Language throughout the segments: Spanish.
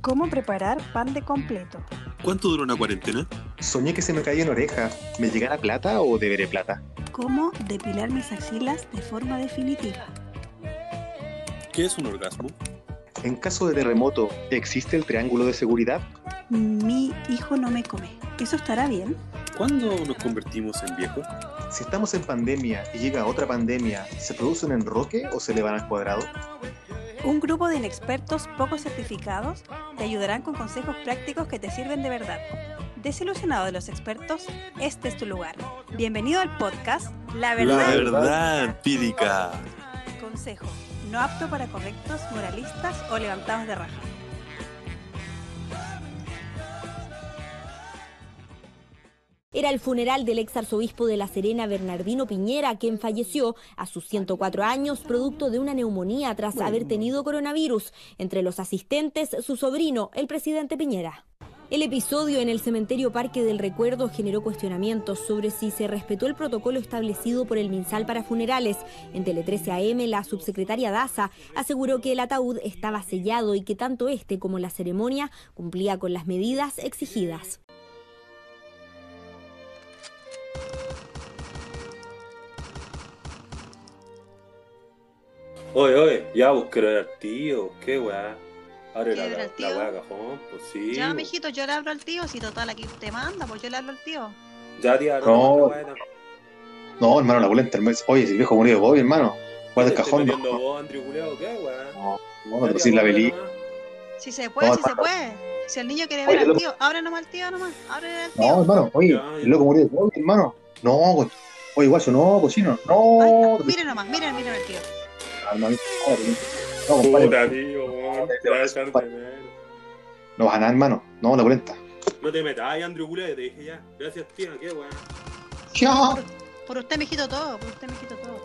¿Cómo preparar pan de completo? ¿Cuánto dura una cuarentena? Soñé que se me caía en oreja. ¿Me llegará plata o deberé plata? ¿Cómo depilar mis axilas de forma definitiva? ¿Qué es un orgasmo? En caso de terremoto, ¿existe el triángulo de seguridad? Mi hijo no me come. ¿Eso estará bien? ¿Cuándo nos convertimos en viejos? Si estamos en pandemia y llega otra pandemia, ¿se produce un enroque o se le van al cuadrado? Un grupo de inexpertos poco certificados te ayudarán con consejos prácticos que te sirven de verdad. Desilusionado de los expertos, este es tu lugar. Bienvenido al podcast La Verdad. La verdad empírica. Consejo, no apto para correctos, moralistas o levantados de raja. Era el funeral del ex arzobispo de La Serena, Bernardino Piñera, quien falleció a sus 104 años producto de una neumonía tras haber tenido coronavirus. Entre los asistentes, su sobrino, el presidente Piñera. El episodio en el cementerio Parque del Recuerdo generó cuestionamientos sobre si se respetó el protocolo establecido por el MinSal para funerales. En Tele 13 AM, la subsecretaria Daza aseguró que el ataúd estaba sellado y que tanto este como la ceremonia cumplía con las medidas exigidas. Oye, oye, ya busqué al tío, qué weá. Abre ¿Qué la, la, el tío? la weá cajón, pues sí. Ya, mijito, yo le hablo al tío. Si total aquí usted manda, pues yo le hablo al tío. Ya, tía, No. no, no, no. No, hermano, la hermano. Oye, si el viejo murió de Bobby, hermano. Guarda el ¿Te cajón. No, vos, Andrew Culeado, qué weá? no, no, tía, sin la nomás. Si se puede, No, si se puede. Si el niño quiere Oye, ver al tío, abre nomás al tío nomás. Abre al No, tío. hermano, oye, el loco murió de Bobby, hermano. No, oye, guacho, no, cochino. Ahí No. Miren nomás, miren, miren al tío. No, no, compadre. Puta, tío, weón. Te vas a echar de menos. No vas a nada, hermano. No, la pulenta. No te metas, Andrew Culeado, te dije ya. Gracias, tía, qué weá. Ya. Por usted, mijito, todo. Por usted, mijito, todo.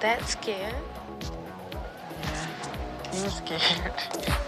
That scared. You scared.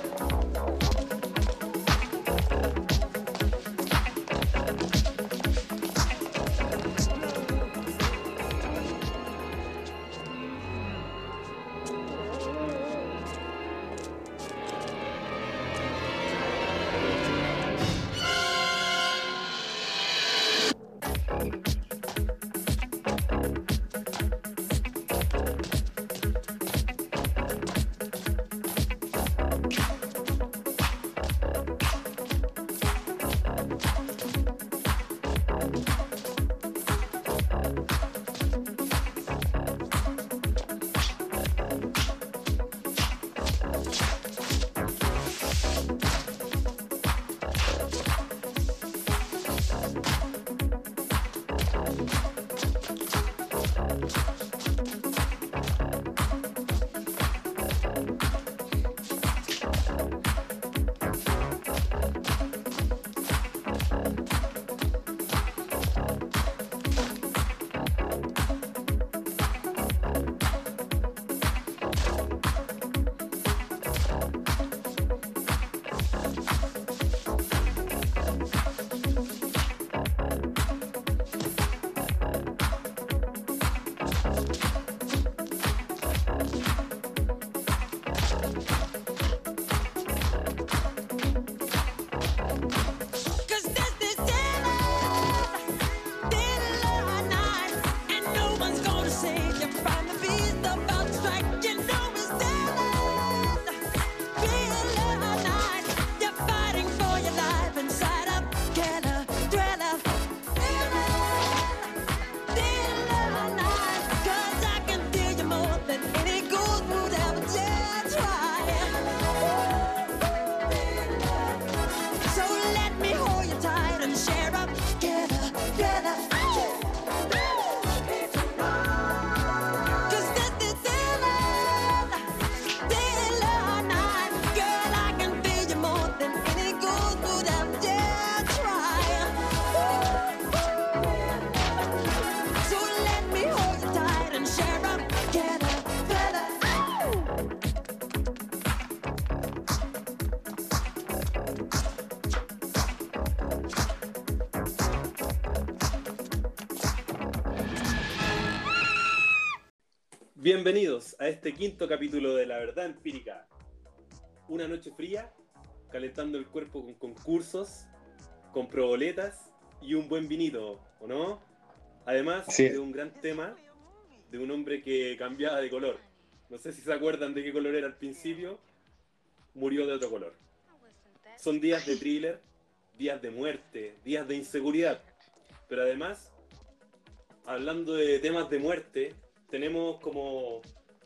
Bienvenidos a este quinto capítulo de La Verdad Empírica. Una noche fría, calentando el cuerpo con concursos, con proboletas y un buen vinito, ¿o no? Además Sí. de un gran tema de un hombre que cambiaba de color. No sé si se acuerdan de qué color era al principio, murió de otro color. Son días de thriller, días de muerte, días de inseguridad. Pero además, hablando de temas de muerte, tenemos como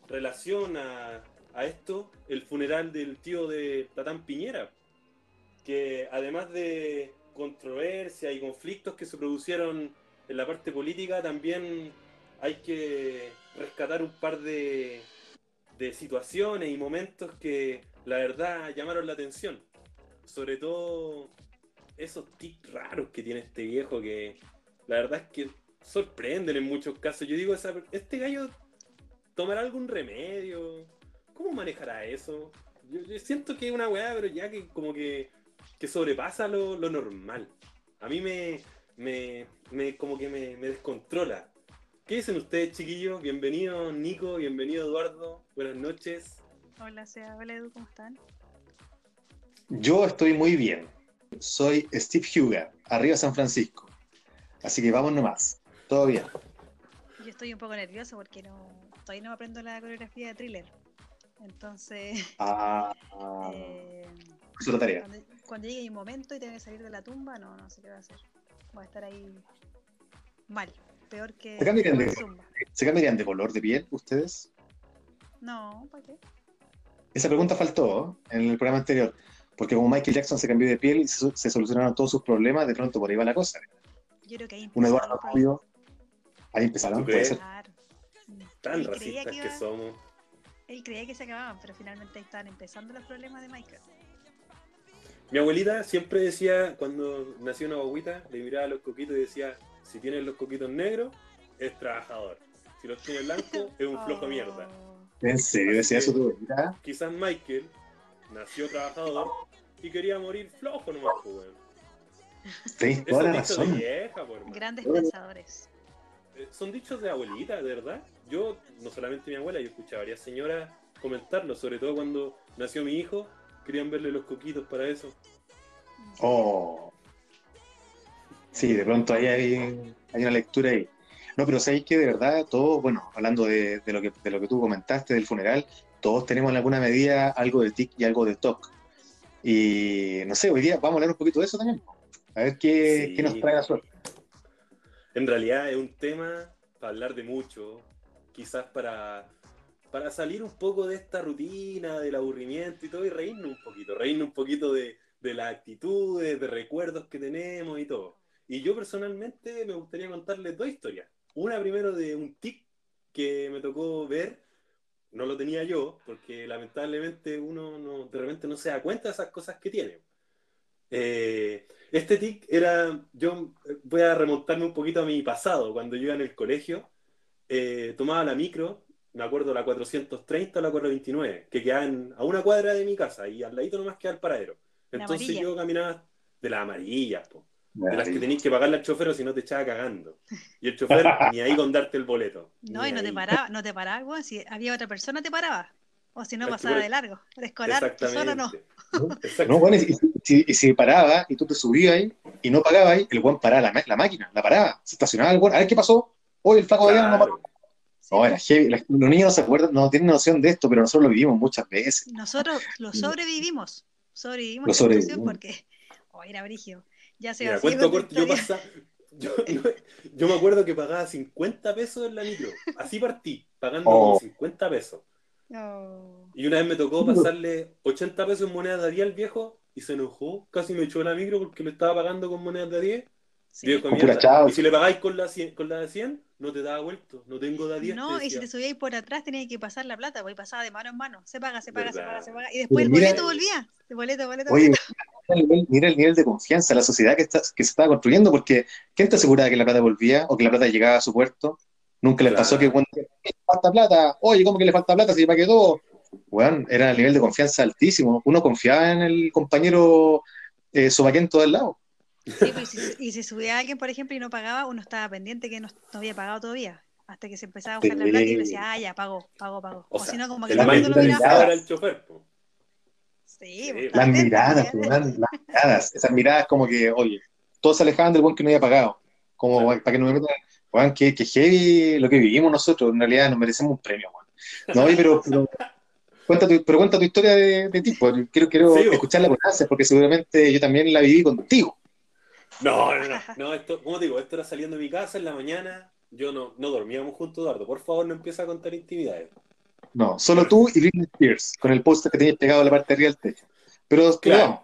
relación a, esto el funeral del tío de Tatán Piñera, que además de controversia y conflictos que se produjeron en la parte política, también hay que rescatar un par de, de situaciones y momentos que la verdad llamaron la atención. Sobre todo esos tics raros que tiene este viejo que la verdad es que sorprenden en muchos casos. Yo digo, este gallo tomará algún remedio. ¿Cómo manejará eso? Yo, yo siento que es una weá, pero ya que como que, que sobrepasa lo, lo normal. A mí me, me, me- como que me, me descontrola. ¿Qué dicen ustedes, chiquillos? Bienvenido Nico, bienvenido Eduardo. Buenas noches. Hola, Sea, hola Edu, ¿cómo están? Yo estoy muy bien. Soy Steve Huga, arriba San Francisco. Así que vamos nomás. Todo bien. Yo estoy un poco nerviosa porque no, todavía no aprendo la coreografía de thriller. Entonces, Ah, ah, eh, es otra tarea. cuando, cuando llegue mi momento y tenga que salir de la tumba, no, no sé qué va a hacer. Voy a estar ahí mal, peor que miren peor de-. ¿Se cambiarían de color de piel ustedes? No, ¿para qué? Esa pregunta faltó en el programa anterior. Porque como Michael Jackson se cambió de piel y se, se solucionaron todos sus problemas, de pronto por ahí va la cosa. Yo creo que ahí Un Eduardo. Rubio. Ahí empezaron, ¿Tú puede ser. Claro. Tan Él racistas que que iba- somos. Él creía que se acababan, pero finalmente ahí estaban empezando los problemas de Michael. Mi abuelita siempre decía, cuando nació una guaguita, le miraba los coquitos y decía, si tienes los coquitos negros, es trabajador. Si los tienes blancos, es un flojo Oh. mierda. ¿En serio decía eso tu abuelita? Quizás Michael nació trabajador y quería morir flojo nomás, pues, weón. Eso toda la razón. vieja, pues. Grandes Bueno. pensadores. Eh, Son dichos de abuelita, de verdad. Yo, no solamente mi abuela, yo escuchaba a varias señoras comentarlo, sobre todo cuando nació mi hijo, querían verle los coquitos para eso. Oh. Sí, de pronto ahí hay, hay una lectura ahí. No, pero sabéis que de verdad, todos, bueno, hablando de, de lo que, de lo que tú comentaste del funeral, todos tenemos en alguna medida algo de tic y algo de toc. Y no sé, hoy día vamos a hablar un poquito de eso también. A ver qué, Sí. qué nos trae la suerte. En realidad es un tema para hablar de mucho, quizás para, para salir un poco de esta rutina, del aburrimiento y todo, y reírnos un poquito, reírnos un poquito de, de las actitudes, de recuerdos que tenemos y todo. Y yo personalmente me gustaría contarles dos historias. Una primero de un tic que me tocó ver, no lo tenía yo, porque lamentablemente uno no, de repente no se da cuenta de esas cosas que tiene. Eh, este tic era, yo eh, voy a remontarme un poquito a mi pasado, cuando yo iba en el colegio, eh, tomaba la micro, me acuerdo la 430 o la 429, que quedaban a una cuadra de mi casa y al ladito nomás queda el paradero. Entonces yo caminaba de las amarillas, po, de las que tenéis que pagarle al chofer o si no te echaba cagando. Y el chofer ni ahí con darte el boleto. No, y no te paraba, no te paraba, weón. Si había otra persona, te paraba. O si no, pasaba de largo. Escolar, solo no. Exactamente. No, bueno, y, y- y- si paraba y tú te subías ahí y no pagabas ahí, el buen paraba la, la máquina, la paraba, se estacionaba el buen, a ver qué pasó. Hoy el flaco de allá no Claro. pagó. No, era heavy. Los niños no se acuerdan, no tienen noción de esto, pero nosotros lo vivimos muchas veces. Nosotros lo sobrevivimos. Sobrevivimos Lo la situación sobrevivimos. porque. Oh, era brigio. Ya se Mira, va cuento corto, yo, pasaba- yo, yo me acuerdo que pagaba 50 pesos en la micro. Así partí, pagando Oh. como 50 pesos. Y una vez me tocó pasarle 80 pesos en monedas de 10 al viejo y se enojó, casi me echó la micro porque le estaba pagando con monedas de 10. Viejo de Con. Y si le pagáis con la, 100, con la de 100, no te da vuelto, no tengo de 10. No, y si te subíais por atrás tenías que pasar la plata, porque pasaba de mano en mano. Se paga, se paga, se Verdad. paga, se paga. Y después el mira- boleto volvía. El boleto, boleto, Oye, boleto. mira el, nivel, mira el nivel de confianza, la sociedad que, está, que se estaba construyendo, porque ¿quién te aseguraba que la plata volvía o que la plata llegaba a su puerto? Nunca le Claro. pasó que cuando le falta plata, oye, ¿cómo que le falta plata si pagué todo? Bueno, era el nivel de confianza altísimo. Uno confiaba en el compañero eh, sobaquento del lado. Sí, pues, y, si, y si subía alguien, por ejemplo, y no pagaba, uno estaba pendiente que no, no había pagado todavía. Hasta que se empezaba a buscar la plata y decía, ah, ya, pago, pago, pago. O O, sea, si no, como que la todo el mundo lo mirada miraba. el chofer. po. Sí, Sí, pues, las Las miradas, pues, weón, las miradas. Esas miradas como que, oye, todos se alejaban del buen que no había pagado. Como Claro. para que no me metan, weón, que, que heavy lo que vivimos nosotros. En realidad nos merecemos un premio, weón. No, oye, pero, pero, cuenta tu, pero cuenta tu historia de, de ti, pues. Quiero, quiero Sí, escucharla con ansias, porque seguramente yo también la viví contigo. No, no, no, no, esto, como te digo, esto era saliendo de mi casa en la mañana, yo no, no dormíamos juntos, Eduardo, por favor no empieza a contar intimidades. No, solo tú y Britney Spears, con el póster que tenías pegado a la parte de arriba del techo. Pero, Claro.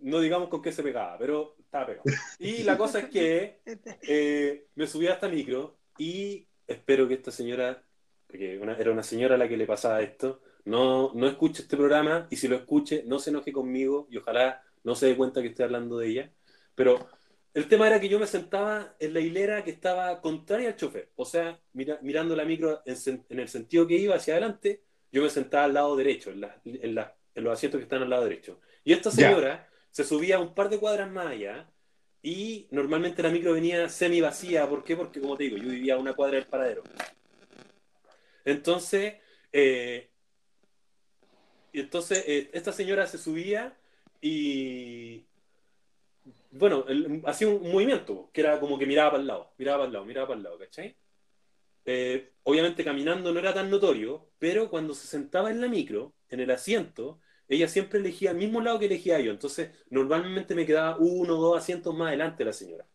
No digamos con qué se pegaba, pero estaba pegado. Y la cosa es que eh, me subí a esta micro y espero que esta señora, que una- era una señora a la que le pasaba esto, no, no escuche este programa y si lo escuche, no se enoje conmigo y ojalá no se dé cuenta que estoy hablando de ella. Pero el tema era que yo me sentaba en la hilera que estaba contraria al chofer, o sea, mira- mirando la micro en, el sentido que iba hacia adelante, yo me sentaba al lado derecho, en, la- en la- en los asientos que están al lado derecho. Y esta Ya. señora se subía un par de cuadras más allá y normalmente la micro venía semi vacía. ¿Por qué? Porque, como te digo, yo vivía a una cuadra del paradero. Entonces, eh, y entonces eh, esta señora se subía y, bueno, hacía un movimiento, que era como que miraba para el lado, miraba para el lado, miraba para el lado, ¿cachai? Eh, obviamente caminando no era tan notorio, pero cuando se sentaba en la micro, en el asiento, ella siempre elegía el mismo lado que elegía yo. Entonces, normalmente me quedaba uno o dos asientos más adelante de la señora.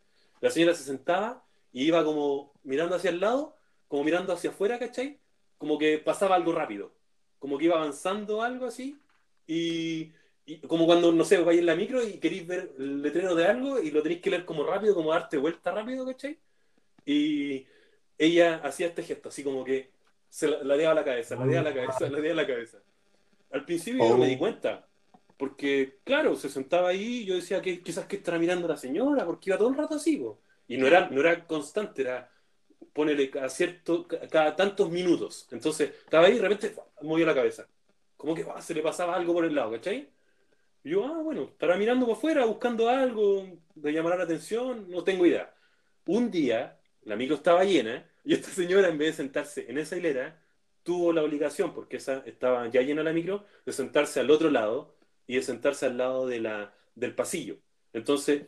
La señora se sentaba y iba como mirando hacia el lado, como mirando hacia afuera, ¿cachai? Como que pasaba algo rápido, como que iba avanzando algo así, y, y como cuando, no sé, vais en la micro y queréis ver el letrero de algo y lo tenéis que leer como rápido, como darte vuelta rápido, ¿cachai? Y ella hacía este gesto, así como que se la, ladeaba la cabeza, ladeaba la cabeza, ladeaba la cabeza. Al principio yo no me di Oh. cuenta, porque, claro, se sentaba ahí y yo decía que quizás que estará mirando la señora, porque iba todo el rato así, po. y no era, no era constante, era ponele cada cierto, ca- cada tantos minutos. Entonces, estaba ahí y de repente movía la cabeza. Como que se le pasaba algo por el lado, ¿cachai? Y yo, ah, bueno, estará mirando por afuera, buscando algo de llamar la atención, no tengo idea. Un día, la micro estaba llena y esta señora, en vez de sentarse en esa hilera, tuvo la obligación, porque esa estaba ya llena la micro, de sentarse al otro lado y de sentarse al lado de la, del pasillo. Entonces,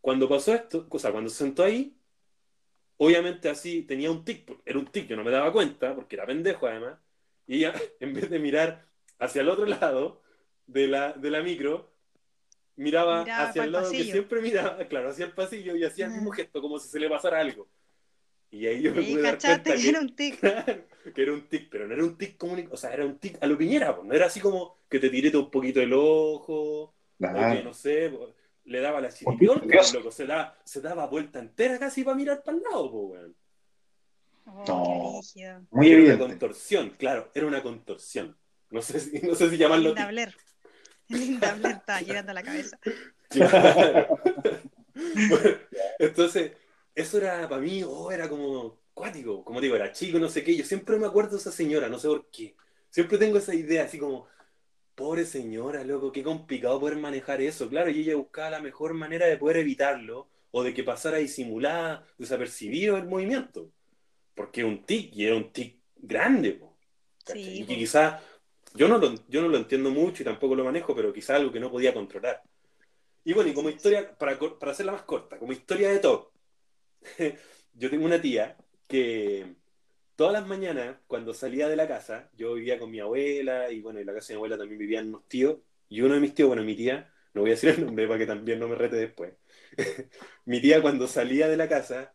cuando pasó esto, o sea, cuando se sentó ahí, obviamente así tenía un tic, era un tic, yo no me daba cuenta, porque era pendejo además, y ella, en vez de mirar hacia el otro lado de la, de la micro, miraba, Miraba hacia el lado que pasillo. siempre miraba, claro, hacia el pasillo y hacía el mismo gesto, como si se le pasara algo. Y ahí yo me Y pude dar cuenta que que, era un tic. Claro, que era un tic, pero no era un tic común, o sea, era un tic a lo piñera, pues, no era así como que te tirete un poquito el ojo, o que no sé, le daba la chiripiorca, loco, se, da, se daba vuelta entera casi para mirar para el lado, po, weón. Oh, No. Muy era una contorsión, claro, era una contorsión. No sé si, no sé si llamarlo Linda. Blair. Linda Blair estaba girando la cabeza. Claro. Bueno, entonces, eso era para mí, oh, era como cuático, como digo, era chico, no sé qué. Yo siempre me acuerdo de esa señora, no sé por qué. Siempre tengo esa idea, así como, pobre señora, loco, qué complicado poder manejar eso. Claro, y ella buscaba la mejor manera de poder evitarlo o de que pasara disimulada, desapercibido el movimiento. Porque un tic, y era un tic grande, y que quizás, yo no, lo, yo no lo entiendo mucho y tampoco lo manejo, pero quizás algo que no podía controlar. Y bueno, y como historia, para, para hacerla más corta, como historia de top, yo tengo una tía que todas las mañanas, cuando salía de la casa, yo vivía con mi abuela, y bueno, en la casa de mi abuela también vivían unos tíos, y uno de mis tíos, bueno, mi tía, no voy a decir el nombre para que también no me rete después, mi tía cuando salía de la casa,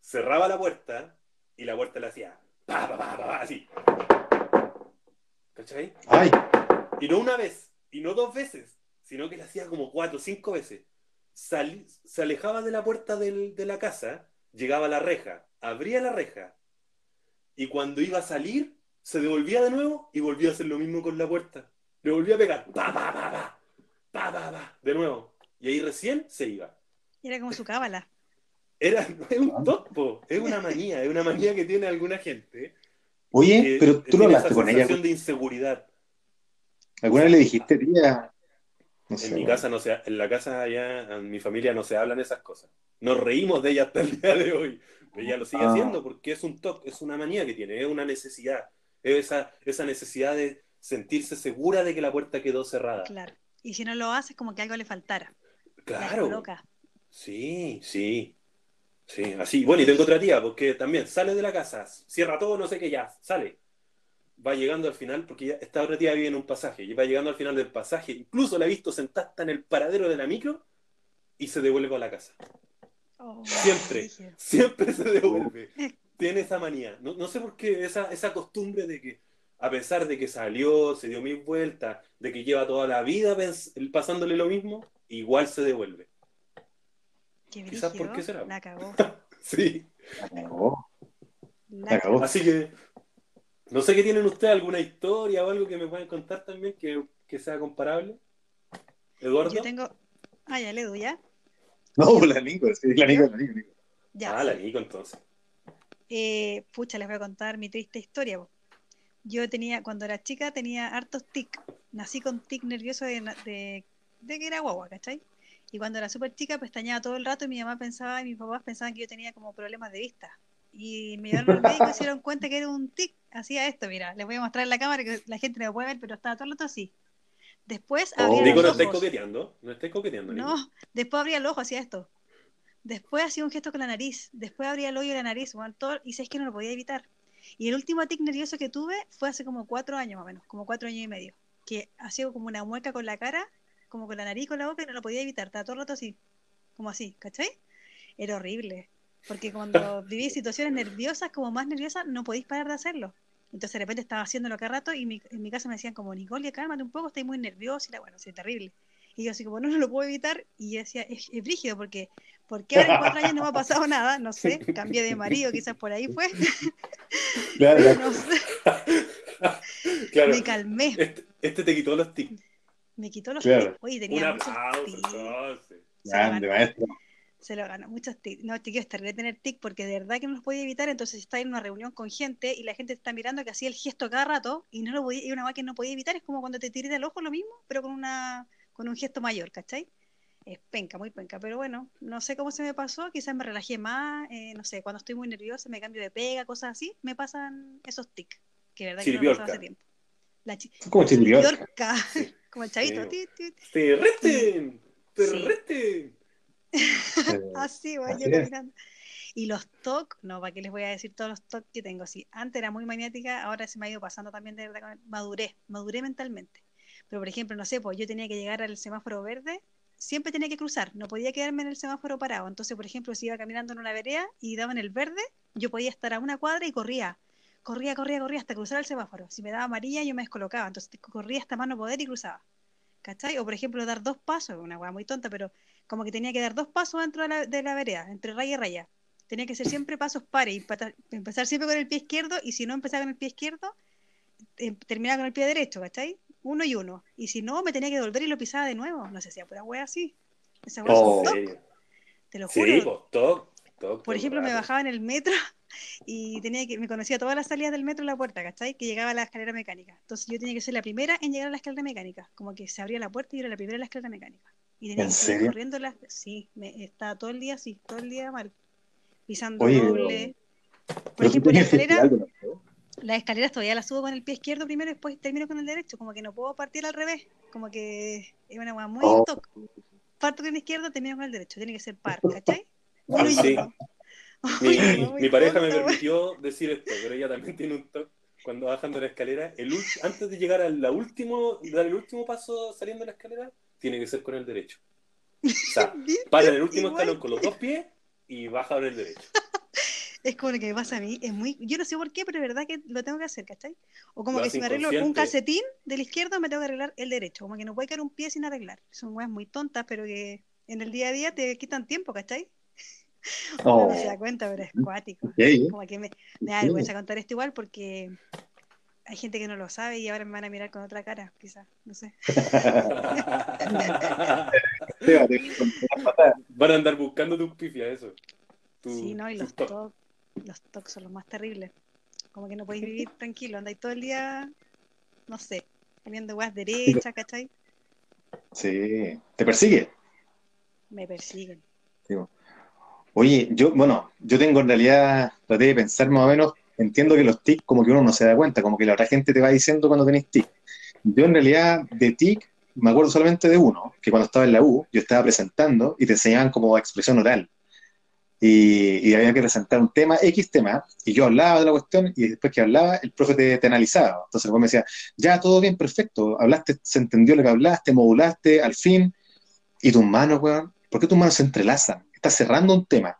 cerraba la puerta, y la puerta la hacía, pa, pa, pa, pa, así. ¿Cachai? Ay, Y no una vez, y no dos veces, sino que la hacía como cuatro cinco veces. Sali- se alejaba de la puerta del- de la casa, llegaba a la reja, abría la reja, y cuando iba a salir, se devolvía de nuevo y volvía a hacer lo mismo con la puerta. Le volvía a pegar, pa, pa, pa, pa, pa, pa, pa, de nuevo. Y ahí recién se iba. Era como su cábala. Era, es un topo, es una manía, es una manía que tiene alguna gente. oye, que pero tú lo tiene hablaste esa con ella. sensación de inseguridad. ¿Alguna vez le dijiste, tía? No sé, En mi casa no se, en la casa allá, en mi familia no se hablan esas cosas. Nos reímos de ella hasta el día de hoy, Ella lo sigue Ah. haciendo porque es un toque, es una manía que tiene, es una necesidad. Es esa, esa necesidad de sentirse segura de que la puerta quedó cerrada. Claro. Y si no lo haces, como que algo le faltara. La Claro. loca. Sí, sí. Sí, así. Bueno, y tengo otra tía, porque también sale de la casa, cierra todo, no sé qué, ya, sale. Va llegando al final, porque ya, esta otra tía vive en un pasaje, y va llegando al final del pasaje, incluso la he visto sentada hasta en el paradero de la micro, y se devuelve a la casa. Oh, Siempre. Siempre se devuelve. Tiene esa manía. No, no sé por qué, esa, esa costumbre de que, a pesar de que salió, se dio mil vueltas, de que lleva toda la vida pasándole lo mismo, igual se devuelve. Qué Quizás por qué será. La cagó. Sí. La cagó. La La cagó. Así que, no sé qué tienen ustedes, alguna historia o algo que me puedan contar también que, que sea comparable. Eduardo. Yo tengo. Ah, ya le doy, ya. No, la Nico, sí, la Nico, la Nico. Nico. Ya. Ah, la Nico entonces. Eh, pucha, les voy a contar mi triste historia. po. Yo tenía, cuando era chica, tenía hartos tic. Nací con tic nervioso de, na- de, de que era guagua, ¿cachai? Y cuando era súper chica, pestañeaba todo el rato y mi mamá pensaba y mis papás pensaban que yo tenía como problemas de vista. Y me llevaron al médico y se dieron cuenta que era un tic. Hacía esto, mira, les voy a mostrar en la cámara que la gente no lo puede ver, pero estaba todo el rato así. Después Oh. abría no los estáis ojos. coqueteando. No estáis coqueteando, Nico. No, después abría el ojo, hacía esto. Después hacía un gesto con la nariz. Después abría el hoyo de la nariz. bueno, todo- y sabes que no lo podía evitar. Y el último tic nervioso que tuve fue hace como cuatro años más o menos, como cuatro años y medio. Que hacía como una mueca con la cara, como con la nariz, con la boca, y no lo podía evitar. Estaba todo el rato así, como así, ¿cachai? Era horrible. Porque cuando viví situaciones nerviosas, como más nerviosas, no podéis parar de hacerlo. Entonces de repente estaba haciéndolo cada rato y mi- en mi casa me decían como, Nicole, cálmate un poco, estoy muy nerviosa. Y la, bueno, sí, terrible. Y yo así como, no, no lo puedo evitar. Y yo decía, es, es brígido porque, porque ahora en cuatro años no me ha pasado nada, no sé, cambié de marido, quizás por ahí fue. Claro, claro. No sé, Claro. me calmé, Este, este te quitó los tics. me quitó los Claro. tics. Oye, Un tenía muchos aplauso, entonces. Grande, maestro. Se lo ganó, muchos tics. No, chiquillos, terrible tener tic porque de verdad que no los podía evitar. Entonces está en una reunión con gente y la gente te está mirando que hacía el gesto cada rato y no lo podía, y una que no podía evitar. Es como cuando te tiré el ojo lo mismo, pero con una con un gesto mayor, ¿cachai? Es penca, muy penca. Pero bueno, no sé cómo se me pasó. Quizás me relajé más. eh, no sé, cuando estoy muy nerviosa, me cambio de pega, cosas así. Me pasan esos tics. Que verdad que no me pasaba hace tiempo. La chi- como chiripiorca. chiripiorca, como el chavito. Sí. ti, ti, ¡Perrete! ¡Perrete! Eh, Así voy Así yo caminando. Y los TOC, no, ¿para qué les voy a decir todos los TOC que tengo? Sí, antes era muy maniática, ahora se me ha ido pasando también de verdad, maduré, maduré mentalmente. Pero por ejemplo, no sé, pues yo tenía que llegar al semáforo verde, siempre tenía que cruzar, no podía quedarme en el semáforo parado. Entonces, por ejemplo, si iba caminando en una vereda y daba en el verde, yo podía estar a una cuadra y corría. Corría, corría, corría hasta cruzar el semáforo. Si me daba amarilla, yo me descolocaba. Entonces corría hasta más no poder y cruzaba. ¿Cachai? O por ejemplo, dar dos pasos, una hueá muy tonta, pero como que tenía que dar dos pasos dentro de la, de la vereda, entre raya y raya. Tenía que ser siempre pasos pares empezar siempre con el pie izquierdo y si no empezaba con el pie izquierdo, eh, terminaba con el pie derecho, ¿cachai? Uno y uno. Y si no, me tenía que devolver y lo pisaba de nuevo. No sé si era pura wea así. Esa wea Oh. te lo Sí, juro. pues, toc, toc. Por ejemplo, me bajaba en el metro y tenía que, me conocía todas las salidas del metro en la puerta, ¿cachai? Que llegaba a la escalera mecánica. Entonces yo tenía que ser la primera en llegar a la escalera mecánica. Como que se abría la puerta y yo era la primera en la escalera mecánica. Y tenía ¿En que serio? corriendo las... Sí, me, estaba todo el día así, todo el día mal. Pisando Oye, pero- doble. Por Pero ejemplo, la escalera, las escaleras todavía las subo con el pie izquierdo primero y después termino con el derecho. Como que no puedo partir al revés. Como que es una hueá muy Oh. Parto con el izquierdo, termino con el derecho. Tiene que ser par, ¿cachai? Uno y Sí. uno. Mi, pareja me permitió decir esto, pero ella también tiene un toque cuando bajando la escalera. El antes de llegar al último, dar el último paso saliendo de la escalera, tiene que ser con el derecho. O sea, para el último Igual. escalón con los dos pies y baja con el derecho. Es como lo que me pasa a mí, es muy, yo no sé por qué, pero es verdad que lo tengo que hacer, ¿cachai? O como Lo que si me arreglo un calcetín del izquierdo, me tengo que arreglar el derecho, como que no puede caer un pie sin arreglar. Son weas muy tontas, pero que en el día a día te quitan tiempo, ¿cachai? Uno Oh. no se da cuenta, pero es cuático. Ok, ¿eh? Como que me, me da vergüenza contar esto igual porque hay gente que no lo sabe y ahora me van a mirar con otra cara, quizás, no sé. Van a andar buscando tus pifias, eso. Tu- Sí, no, y los toc. TOC, los TOC son los más terribles. Como que no podéis vivir tranquilo, andáis todo el día, no sé, comiendo weas derechas, ¿cachai? Sí, te persigue. Me persiguen. Oye, yo, bueno, yo tengo en realidad, traté de pensar más o menos, entiendo que los tics como que uno no se da cuenta, como que la otra gente te va diciendo cuando tenés tic. Yo en realidad de tic me acuerdo solamente de uno, que cuando estaba en la U, yo estaba presentando y te enseñaban como expresión oral. Y, y había que presentar un tema, X tema, y yo hablaba de la cuestión, y después que hablaba, el profe te, te analizaba. Entonces el me decía, ya, todo bien, perfecto, hablaste, se entendió lo que hablaste, modulaste, al fin, y tus manos, weón, ¿por qué tus manos se entrelazan? Estás cerrando un tema.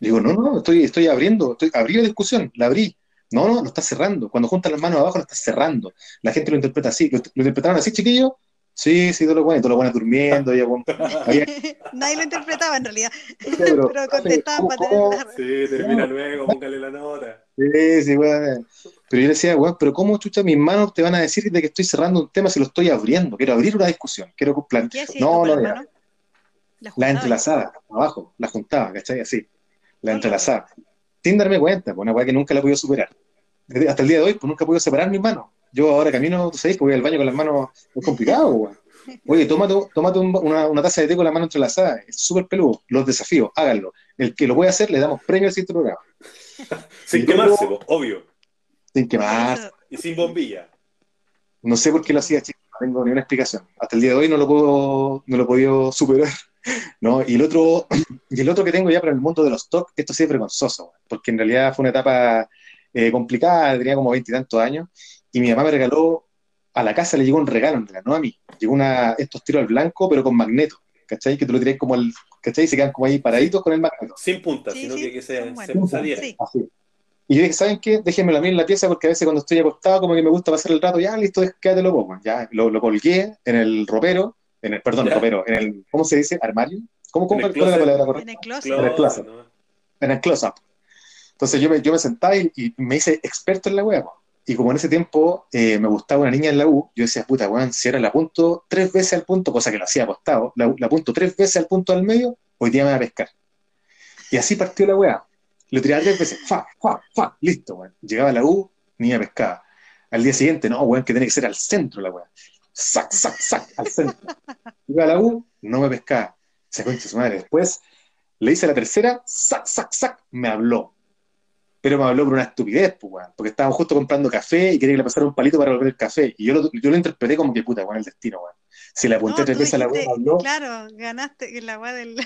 Digo, no, no, estoy, estoy abriendo, estoy, abrí la discusión, la abrí. No, no, lo estás cerrando. Cuando juntas las manos abajo, lo estás cerrando. La gente lo interpreta así. ¿Lo, lo interpretaron así, chiquillos? Sí, sí, todo lo bueno, todo lo bueno durmiendo. Bueno, había- Nadie lo interpretaba en realidad, pero- pero contestaban para tener la- Sí, termina luego, póngale la nota. Sí, sí, weón. Pero yo le decía, weón, pero ¿cómo chucha mis manos te van a decir de que estoy cerrando un tema si lo estoy abriendo? Quiero abrir una discusión, quiero plan... ¿Qué hacías No, con no, La entrelazada, abajo, la juntaba, ¿cachai? Así, la entrelazada. Sin darme cuenta, pues una weá que nunca la he podido superar. Desde- hasta el día de hoy, pues nunca he podido separar mis manos. Yo ahora camino, tú sabes, que voy al baño con las manos, es complicado, weón. Oye, tómate, tómate un- una, una taza de té con la mano entrelazada, es súper peludo. Los desafíos, háganlo. El que lo puede hacer, le damos premio al siguiente programa. Sin quemarse, po, obvio. Sin quemar, Eso- Y sin bombilla. No sé por qué lo hacía, chicos, no tengo ni una explicación. Hasta el día de hoy no lo puedo, no lo he podido superar. ¿no? Y el otro, y el otro que tengo ya para el mundo de los TOC, esto sí es vergonzoso, porque en realidad fue una etapa eh, complicada, tenía como veintitantos años, y mi mamá me regaló, a la casa le llegó un regalo, en realidad, no a mí, llegó una, estos tiros al blanco, pero con magneto, ¿cachai? Que tú lo tirás como el, ¿cachai? Y se quedan como ahí paraditos con el magneto. Sin punta, Sí, sino sí, que, que se, son se. Sí. Así. Y yo dije, ¿saben qué? Déjenmelo a mí en la pieza porque a veces cuando estoy acostado como que me gusta pasar el rato, ya listo, quédatelo poco. Ya lo, lo colgué en el ropero, en el, perdón, Ya. ropero, en el, ¿cómo se dice? ¿Armario? ¿Cómo, cómo En el cuál es la palabra En correcta? el closet. En el closet. ¿no? En el close-up. Entonces yo me, yo me sentaba y, y me hice experto en la wea. po. Y como en ese tiempo eh, me gustaba una niña en la U, yo decía, puta, weón, si ahora la apunto tres veces al punto, cosa que lo hacía apostado, la, la apunto tres veces al punto al medio, hoy día me va a pescar. Y así partió la wea. Lo tiraba tres veces, fa, fa, fa, listo, weón. Llegaba a la U, niña pescaba. Al día siguiente, no, weón, que tiene que ser al centro la wea. Sac, sac, sac, al centro. Llegaba a la U, no me pescaba. Se concha su madre. Después le hice la tercera, sac, sac, sac, me habló. Pero me habló por una estupidez, pues, weón, porque estábamos justo comprando café y quería que le pasara un palito para volver el café. Y yo lo, yo lo interpreté como que puta, weón, el destino, weón. Si le apunté No, tres veces a la weón, me habló. Claro, ganaste en la weá del.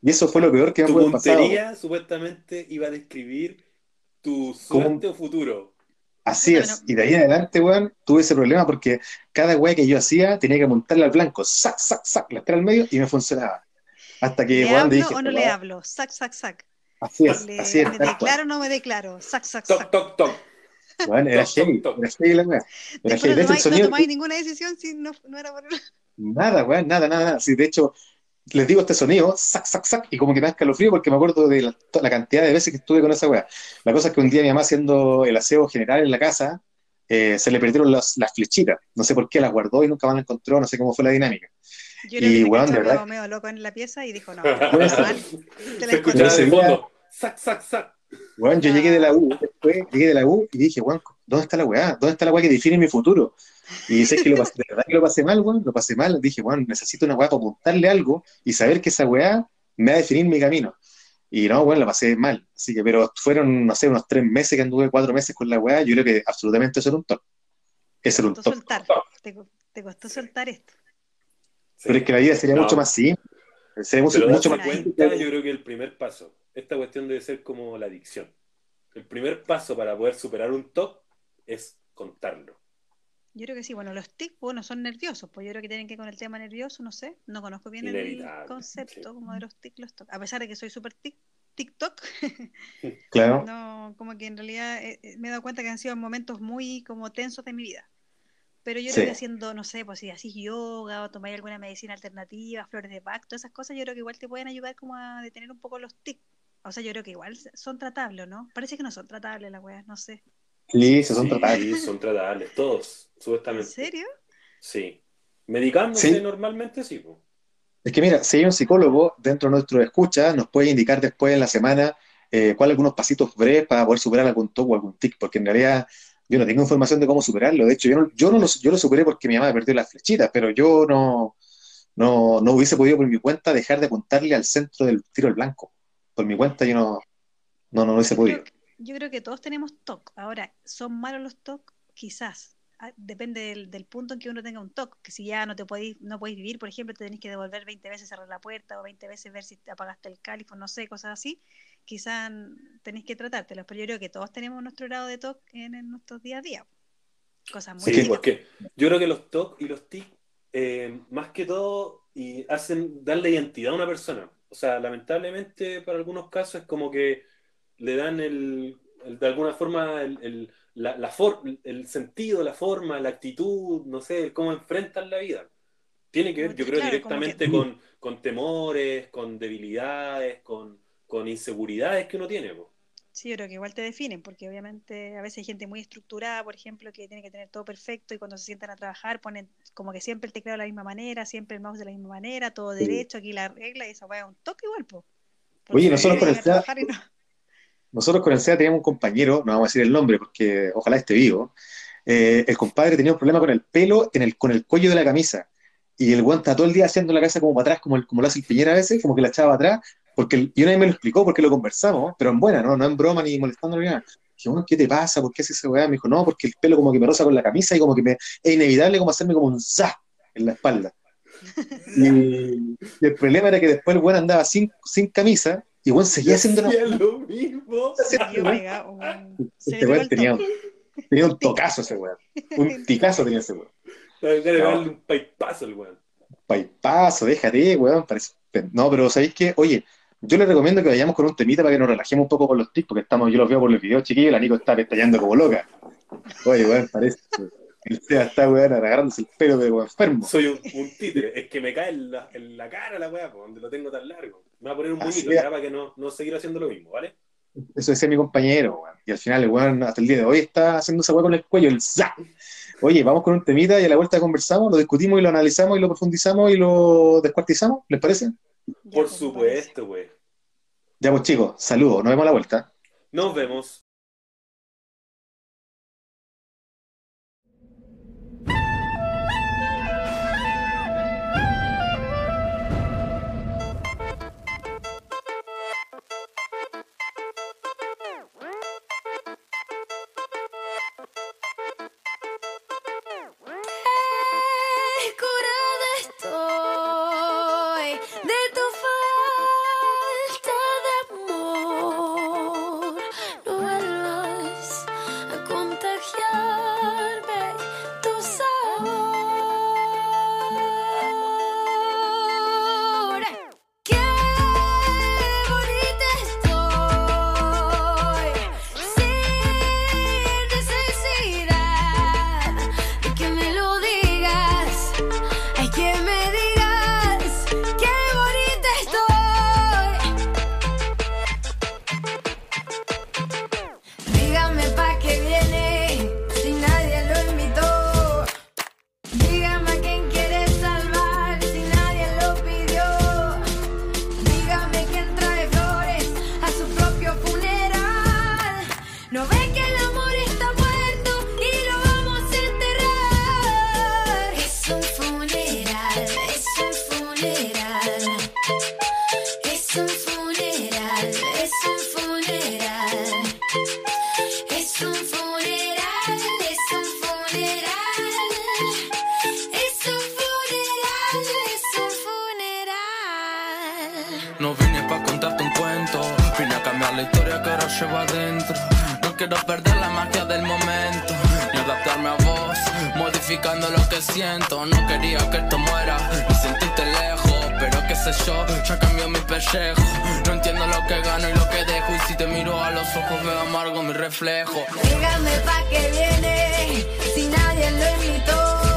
Y eso fue lo peor que me Tu haber pasado. puntería supuestamente iba a describir tu ¿Cómo? suerte o futuro. Así es. Y de ahí en adelante, weón, tuve ese problema porque cada weá que yo hacía tenía que apuntarle al blanco, sac, sac, sac, la espera al medio y me funcionaba. Hasta que, ¿Le weón, hablo dije, o no "Esta le weá". hablo? Sac, sac, sac. así es, Le- así es. ¿Me cual. declaro o no me declaro? Sac, sac, Toc, sac. toc, toc. Era Toc, toc, heavy, toc. era heavy la weá. Era heavy. no De hecho, el no tomáis ninguna decisión si no, no era por Nada, weón, nada, nada, nada. Sí, de hecho, les digo este sonido, sac, sac, sac, y como que me da escalofrío porque me acuerdo de la, la cantidad de veces que estuve con esa weá. La cosa es que un día mi mamá haciendo el aseo general en la casa, eh, se le perdieron las, las flechitas. No sé por qué las guardó y nunca más las encontró, no sé cómo fue la dinámica. Yo creo Y, que weón, de verdad- medio, medio loco en la pieza y dijo, no, mal, te la escuchaba de fondo. Sac, sac, sac. Weón, yo llegué de la U, después llegué de la U y dije, weón, ¿dónde está la weá? ¿Dónde está la weá que define mi futuro? Y sé que lo pasé, de verdad que lo pasé mal, weón, lo pasé mal. Dije, weón, necesito una weá para apuntarle algo y saber que esa weá me va a definir mi camino. Y no, weón, la pasé mal. Así que, pero fueron, no sé, unos tres meses que anduve cuatro meses con la weá. Yo creo que absolutamente eso era un top. Eso era un costó top. soltar. Te, co- te costó soltar esto. Pero es que la vida sería No. mucho más simple. Sería mucho, Pero mucho darse más cuenta, yo creo que el primer paso. Esta cuestión debe ser como la adicción. El primer paso para poder superar un TOC es contarlo. Yo creo que sí, bueno, los tics, bueno, son nerviosos, pues yo creo que tienen que ver con el tema nervioso, no sé, no conozco bien el concepto sí. como de los tics, los toc. A pesar de que soy súper tic, TikTok, Claro. no, como que en realidad eh, eh, me he dado cuenta que han sido momentos muy como tensos de mi vida. Pero yo Sí. creo que haciendo, no sé, pues si así yoga o tomar alguna medicina alternativa, flores de Bach, todas esas cosas, yo creo que igual te pueden ayudar como a detener un poco los tics. O sea, yo creo que igual son tratables, ¿no? Parece que no son tratables las weas, no sé. Son Sí, tratables. son tratables, todos, ¿En supuestamente. serio? Sí. Medicándose Sí. normalmente, sí. po. Es que mira, si hay un psicólogo dentro de nuestro escucha, nos puede indicar después en la semana eh, cuáles algunos pasitos breves para poder superar algún TOC o algún tic, porque en realidad yo no tengo información de cómo superarlo. De hecho, yo, no, yo, no lo, yo lo superé porque mi mamá me perdió las flechitas, pero yo no, no, no hubiese podido por mi cuenta dejar de apuntarle al centro del tiro al blanco. por mi cuenta yo no, no, no lo hubiese podido. Yo creo que todos tenemos TOC. Ahora, ¿son malos los TOC? Quizás. Ah, Depende del, del punto en que uno tenga un TOC. Que si ya no te podéis, no podéis vivir, por ejemplo, te tenéis que devolver 20 veces cerrar la puerta o 20 veces ver si te apagaste el califón, no sé, cosas así. Quizás tenéis que tratártelos. Pero yo creo que todos tenemos nuestro grado de TOC en, en nuestros día a día. Cosas muy Sí, Sí. chicas. porque yo creo que los TOC y los TIC, eh, más que todo, y hacen darle identidad a una persona. O sea, lamentablemente para algunos casos es como que le dan el, el- de alguna forma el, el- la, la for- el sentido, la forma, la actitud, no sé, cómo enfrentan la vida. Tiene que ver, yo creo, Claro, como que- directamente con, con temores, con debilidades, con, con inseguridades que uno tiene. po. Sí, yo creo que igual te definen, porque obviamente a veces hay gente muy estructurada, por ejemplo, que tiene que tener todo perfecto y cuando se sientan a trabajar ponen como que siempre el teclado de la misma manera, siempre el mouse de la misma manera, todo Sí. derecho, aquí la regla y esa es un toque igual, po. Oye, Porque nosotros trabajar y no- nosotros con el SEA teníamos un compañero, no vamos a decir el nombre porque ojalá esté vivo. eh, el compadre tenía un problema con el pelo en el, con el cuello de la camisa. Y el está todo el día haciendo la cabeza como para atrás, como, el- como lo hace el Piñera a veces, como que la echaba para atrás, porque el- y una vez me lo explicó porque lo conversamos, pero en buena, ¿no? No en broma ni molestando ni nada. Dije, bueno, ¿qué te pasa? ¿Por qué haces esa weá? Me dijo, no, porque el pelo como que me roza con la camisa y como que me, es inevitable como hacerme como un za en la espalda. Y, y el problema era que después el weón andaba sin, sin camisa y el weón seguía haciendo lo mismo. Este weón el tenía, tenía un tocazo ese weón. Un ticazo tenía ese weón. Darle un paipazo al weón. Paipazo, déjate, weón. parece- No, pero ¿sabéis qué? Oye, yo les recomiendo que vayamos con un temita para que nos relajemos un poco con los tics, porque estamos, yo los veo por los videos chiquillos, la Nico está pestañando como loca. Oye, weón, parece el Seba está, weón, agarrándose el pelo de weón enfermo. Soy un, un títere. Es que me cae en la, en la cara la weá, donde lo tengo tan largo. Me va a poner un bonito para que no, no seguir haciendo lo mismo, ¿vale? Eso decía mi compañero, weón. Y al final el weón hasta el día de hoy está haciendo esa weón con el cuello, el za. Oye, vamos con un temita y a la vuelta conversamos, lo discutimos y lo analizamos y lo profundizamos y lo descuartizamos, ¿les parece? Por pues, supuesto, güey. Ya pues chicos, saludos, nos vemos a la vuelta. Nos vemos. No entiendo lo que gano y lo que dejo, y si te miro a los ojos veo amargo mi reflejo. Dígame pa' qué viene si nadie lo invitó.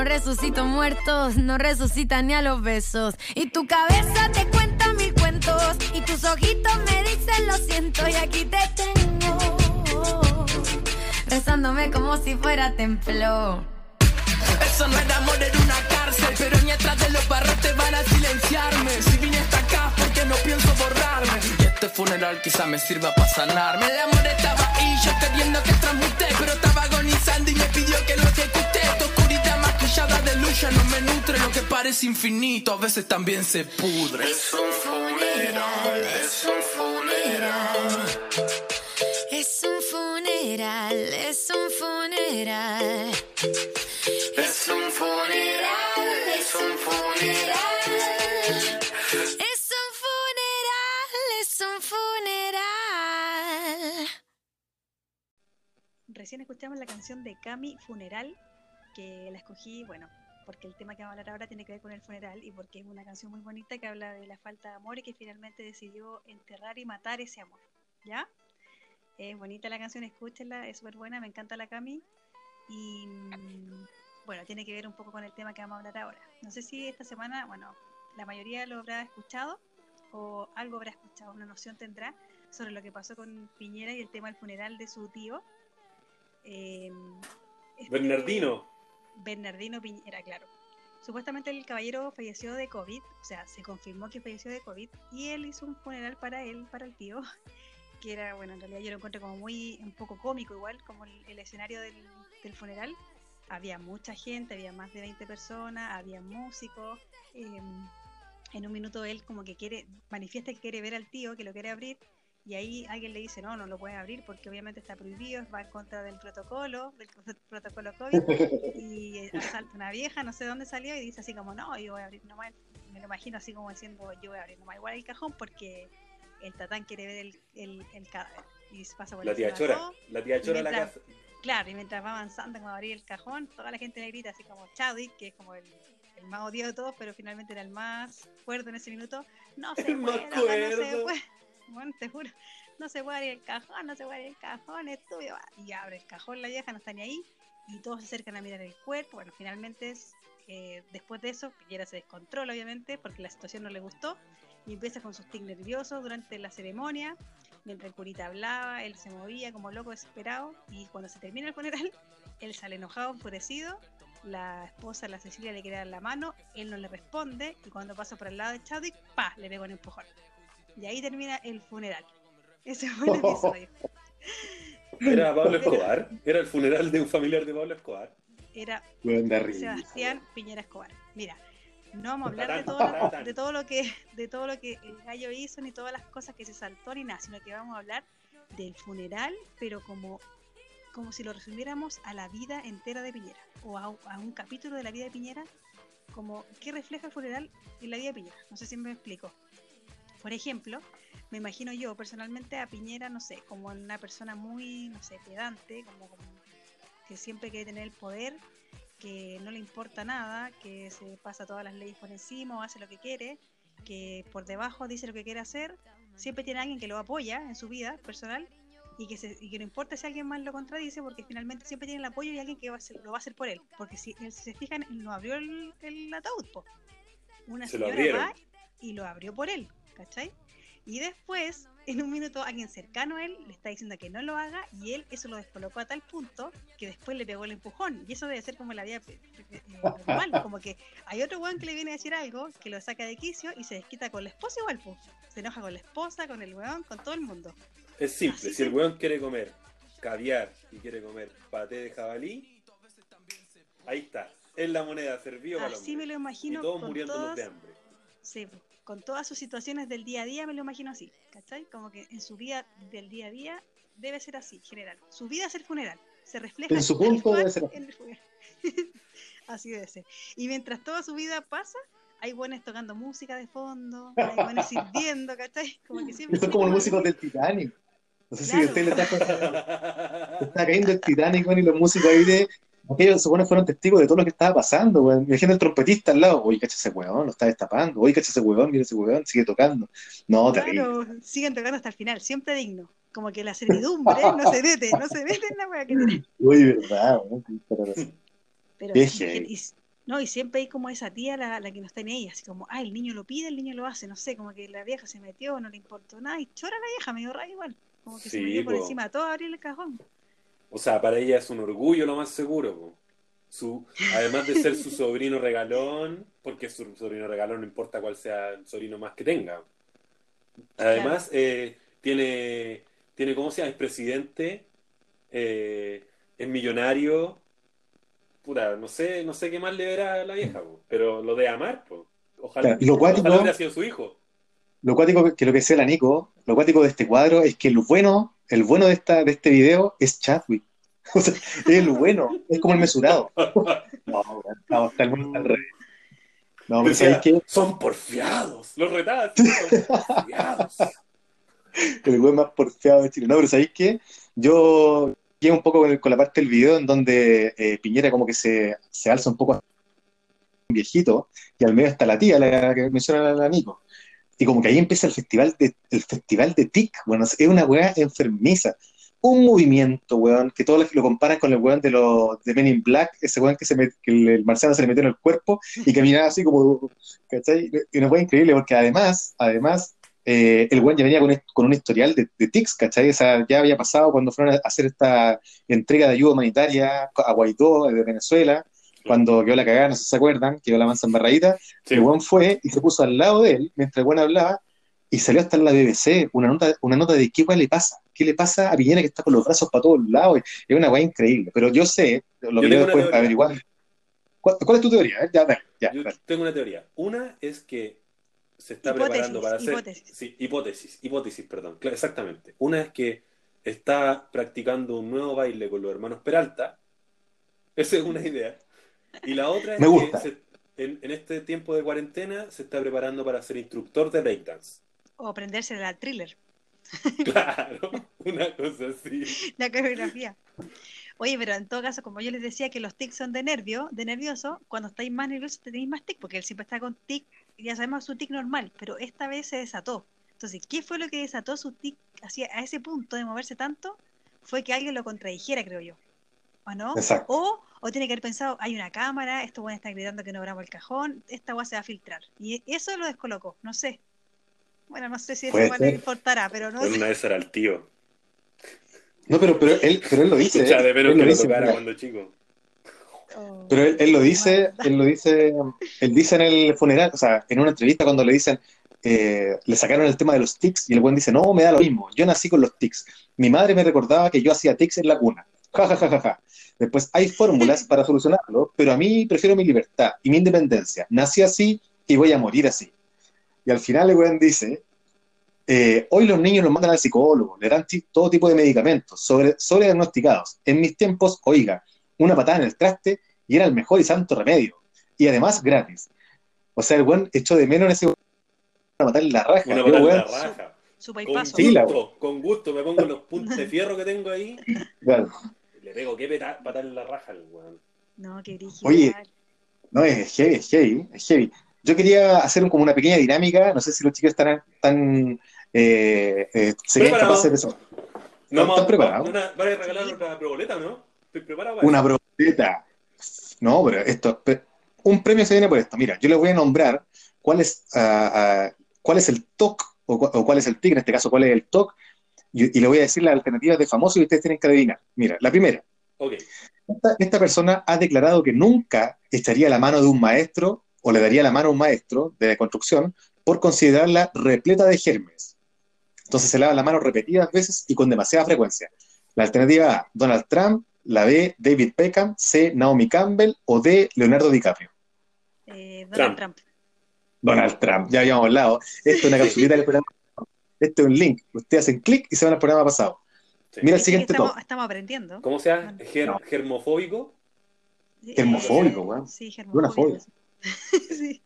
No resucito muertos, no resucitan ni a los besos. Y tu cabeza te cuenta mil cuentos. Y tus ojitos me dicen lo siento. Y aquí te tengo. Rezándome como si fuera templo. Eso no es amor en una cárcel, pero mientras de los barrotes van a silenciarme. Si vine hasta acá porque no pienso borrarme. Y este funeral quizá me sirva para sanarme. El amor estaba ahí, yo queriendo que transmute, pero estaba agonizando y me pidió que lo ejecute. De luz ya no me nutre. Lo que parece infinito a veces también se pudre. Es un funeral, es un funeral. Es un funeral, es un funeral. Es un funeral, es un funeral. Es un funeral, es un funeral. Recién escuchamos la canción de Cami Funeral, que la escogí, bueno, porque el tema que vamos a hablar ahora tiene que ver con el funeral y porque es una canción muy bonita que habla de la falta de amor y que finalmente decidió enterrar y matar ese amor. ¿Ya? Es bonita la canción, escúchenla, es súper buena, me encanta la Cami. Y mm, bueno, tiene que ver un poco con el tema que vamos a hablar ahora. No sé si esta semana, bueno, la mayoría lo habrá escuchado o algo habrá escuchado, una noción tendrá sobre lo que pasó con Piñera y el tema del funeral de su tío. Eh, este- Bernardino. Bernardino Piñera, claro. Supuestamente el caballero falleció de COVID, o sea, se confirmó que falleció de COVID y él hizo un funeral para él, para el tío, que era, bueno, en realidad yo lo encontré como muy, un poco cómico igual, como el, escenario del, funeral. Había mucha gente, había más de 20 personas, había músicos. eh, en un minuto él como que quiere, manifiesta que quiere ver al tío, que lo quiere abrir, y ahí alguien le dice, no, no lo puedes abrir porque obviamente está prohibido, va en contra del protocolo, del protocolo COVID, y asalta una vieja, no sé dónde salió, y dice así como, no, yo voy a abrir nomás, me lo imagino así como diciendo, yo voy a abrir nomás igual el cajón porque el tatán quiere ver el, el, el cadáver. Y se pasa por La tía Chora. todo, La tía Chora a la mientras- casa. Claro, y mientras va avanzando como a abrir el cajón, toda la gente le grita así como Chadwick, que es como el, el más odiado de todos, pero finalmente era el más fuerte en ese minuto. No se El más puede, loco, no se cuerdo. puede. Bueno, te juro, no se puede abrir el cajón, no se puede abrir el cajón, es tuyo. Y abre el cajón la vieja, no está ni ahí, y todos se acercan a mirar el cuerpo. Bueno, finalmente, eh, después de eso, Piñera se descontrola, obviamente, porque la situación no le gustó, y empieza con sus tics nerviosos durante la ceremonia. Mientras el curita hablaba, él se movía como loco desesperado y cuando se termina el funeral, él sale enojado, enfurecido, la esposa, la Cecilia, le quiere dar la mano, él no le responde y cuando pasa por el lado de Chadwick, ¡pa! le pega un empujón. Y ahí termina el funeral. Ese fue el episodio. Era Pablo Escobar. Era el funeral de un familiar de Pablo Escobar. Era. Sebastián Piñera Escobar. Mira, no vamos a hablar de todo, lo, de todo lo que de todo lo que el gallo hizo ni todas las cosas que se saltó ni nada, sino que vamos a hablar del funeral, pero como como si lo resumiéramos a la vida entera de Piñera o a, a un capítulo de la vida de Piñera, como qué refleja el funeral en la vida de Piñera. No sé si me explico. Por ejemplo, me imagino yo personalmente a Piñera, no sé, como una persona muy, no sé, pedante, como, como que siempre quiere tener el poder, que no le importa nada, que se pasa todas las leyes por encima o hace lo que quiere, que por debajo dice lo que quiere hacer, siempre tiene alguien que lo apoya en su vida personal y que, se, y que no importa si alguien más lo contradice porque finalmente siempre tiene el apoyo y alguien que va a hacer- lo va a hacer por él, porque si, él, si se fijan, él no abrió el, el ataúd, po. una Se lo señora abrieron. va y lo abrió por él, ¿cachai? Y después, en un minuto, alguien cercano a él le está diciendo que no lo haga y él eso lo descolocó a tal punto que después le pegó el empujón. Y eso debe ser como la vida eh, eh, normal, como que hay otro weón que le viene a decir algo, que lo saca de quicio y se desquita con la esposa igual, pues. Se enoja con la esposa, con el weón, con todo el mundo. Es simple. Así Si el weón quiere comer caviar y quiere comer paté de jabalí, ahí está. Es la moneda servida para Así me lo Y imagino todos con muriéndonos de hambre. sí, po, con todas sus situaciones del día a día, me lo imagino así, ¿cachai? Como que en su vida del día a día debe ser así, general. Su vida es el funeral, se refleja En su punto debe ser en el funeral. así debe ser. Y mientras toda su vida pasa, hay buenos tocando música de fondo, hay buenos sirviendo, ¿cachai? Como que siempre Esto es como los músicos del Titanic. No sé si Claro. a usted le está, está cayendo el Titanic, weón, y los músicos ahí de, Aquellos buenos fueron testigos de todo lo que estaba pasando, weón. Imagínate el trompetista al lado, oye, cacha ese weón, lo está destapando, oye, cacha ese weón, mira ese weón, sigue tocando. No, terrible. Claro, siguen tocando hasta el final, siempre digno. Como que la servidumbre no se mete, no se mete en la wea que tiene. Uy, verdad, weón. Pero y- no, y siempre hay como esa tía la, la que no está en ella, así como, ah, el niño lo pide, el niño lo hace, no sé, como que la vieja se metió, no le importó nada, y chora la vieja, medio rara igual, como que se Sí, metió por po. encima de todo a abrir el cajón. O sea, para ella es un orgullo lo más seguro. po. Su, además de ser su sobrino regalón, porque es su sobrino regalón, no importa cuál sea el sobrino más que tenga. Además, eh, tiene, tiene, ¿cómo se llama? Es presidente, eh, es millonario. Puta, no sé, no sé qué más le verá a la vieja, po, pero lo de amar, po. Ojalá, Claro, lo cuático- ojalá hubiera sido su hijo. Lo cuático que lo que decía la Nico, lo cuático de este cuadro es que el bueno, el bueno de esta, de este video es Chadwick. O sea, es el bueno, es como el mesurado. No, no, está el mundo al revés. No, pero Decía, ¿sabes qué? Son porfiados. Los retaba. así, Son porfiados. El güey más porfiado de Chile. No, pero ¿sabéis qué? Yo quedé un poco con, el- con la parte del video en donde eh, Piñera como que se, se alza un poco a un viejito y al medio está la tía, la que menciona la Nico. Y como que ahí empieza el festival de, el festival de TIC, bueno, es una weá enfermiza. Un movimiento, weón, que todos lo comparan con el weón de los de Men in Black, ese weón que, se met- que el, el marciano se le metió en el cuerpo y caminaba así como, ¿cachai? Y una weá increíble, porque además, además, eh, el weón ya venía con, con un historial de, de tics, ¿cachai? O sea, ya había pasado cuando fueron a hacer esta entrega de ayuda humanitaria a Guaidó de Venezuela, cuando quedó la cagada, no sé si se acuerdan, quedó la mansa embarradita, Sí. el weón fue y se puso al lado de él mientras el weón hablaba y salió hasta en la BBC una nota, una nota de qué le pasa, qué le pasa a Piñera que está con los brazos para todos lados, y es una weá increíble, pero yo sé, lo que yo después averiguar. ¿Cuál, cuál es tu teoría? eh? Ya, ya, Yo tengo una teoría. Una es que se está Hipótesis, preparando para hacer. hipótesis. Sí, hipótesis, hipótesis, perdón. Claro, exactamente. Una es que está practicando un nuevo baile con los hermanos Peralta. Esa es una idea. Y la otra es Me gusta. que se- en, en este tiempo de cuarentena se está preparando para ser instructor de breakdance. O aprenderse al thriller, Claro, una cosa así. la coreografía. Oye, pero en todo caso, como yo les decía que los tics son de nervio, de nervioso, cuando estáis más nerviosos tenéis más tic, porque él siempre está con tic, ya sabemos su tic normal, pero esta vez se desató. Entonces, ¿qué fue lo que desató su tic hacia a ese punto de moverse tanto? Fue que alguien lo contradijera, creo yo. ¿O no? Exacto. O, o tiene que haber pensado, hay una cámara, estos van a estar gritando que no abramos el cajón, esta agua se va a filtrar. Y eso lo descolocó, no sé. Bueno, no sé si eso igual le importará, pero no sé. una vez era el tío. No, pero, pero, él, pero él lo dice. Sea, de menos lo que lo dice, tocara mira. cuando chico. Oh, Pero él, él lo dice, él lo dice, él dice en el funeral, o sea, en una entrevista cuando le dicen, eh, le sacaron el tema de los tics y el buen dice, no, me da lo mismo, yo nací con los tics. Mi madre me recordaba que yo hacía tics en la cuna. Ja, ja, ja, ja, ja. Después hay fórmulas para solucionarlo, pero a mí prefiero mi libertad y mi independencia. Nací así y voy a morir así. Y al final el buen dice, eh, hoy los niños los mandan al psicólogo, le dan todo tipo de medicamentos, sobre, diagnosticados. En mis tiempos, oiga, una patada en el traste y era el mejor y santo remedio. Y además gratis. O sea, el buen echó de menos en ese patada en la raja. Una patada en weón, la raja. su Con. Sí, la- gusto, con gusto me pongo los puntos de fierro que tengo ahí. claro. Le pego qué en la raja al weón. No, qué brígido. Oye. No, es heavy, es heavy, es heavy. Yo quería hacer un- como una pequeña dinámica, no sé si los chicos están, tan eh, eh, serían Preparado. capaces de eso. No, ¿Están preparados? Una, ¿Van a regalar otra proboleta o no? Estoy preparado para Una eso. probeta. No, pero esto, un premio se viene por esto. Mira, yo les voy a nombrar cuál es, ah, ah, cuál es el TOC, o, o cuál es el TIC, en este caso, cuál es el TOC, y, y le voy a decir las alternativas de famosos y ustedes tienen que adivinar. Mira, la primera, Ok. esta, esta persona ha declarado que nunca echaría la mano de un maestro o le daría la mano a un maestro de construcción por considerarla repleta de gérmenes. Entonces se lava la mano repetidas veces y con demasiada frecuencia. La alternativa A, Donald Trump, la B, David Beckham, C, Naomi Campbell o D, Leonardo DiCaprio. Eh, Donald Trump. Donald Trump, ya habíamos hablado. Esto es una capsulita del programa. Este es un link. Ustedes hacen clic y se van al programa pasado. Sí. Mira el siguiente estamos, top. estamos aprendiendo. ¿Cómo se llama? Ger- ¿Germofóbico? Sí, Germofóbico, weón. Sí, Una germofóbico. fobia. sí.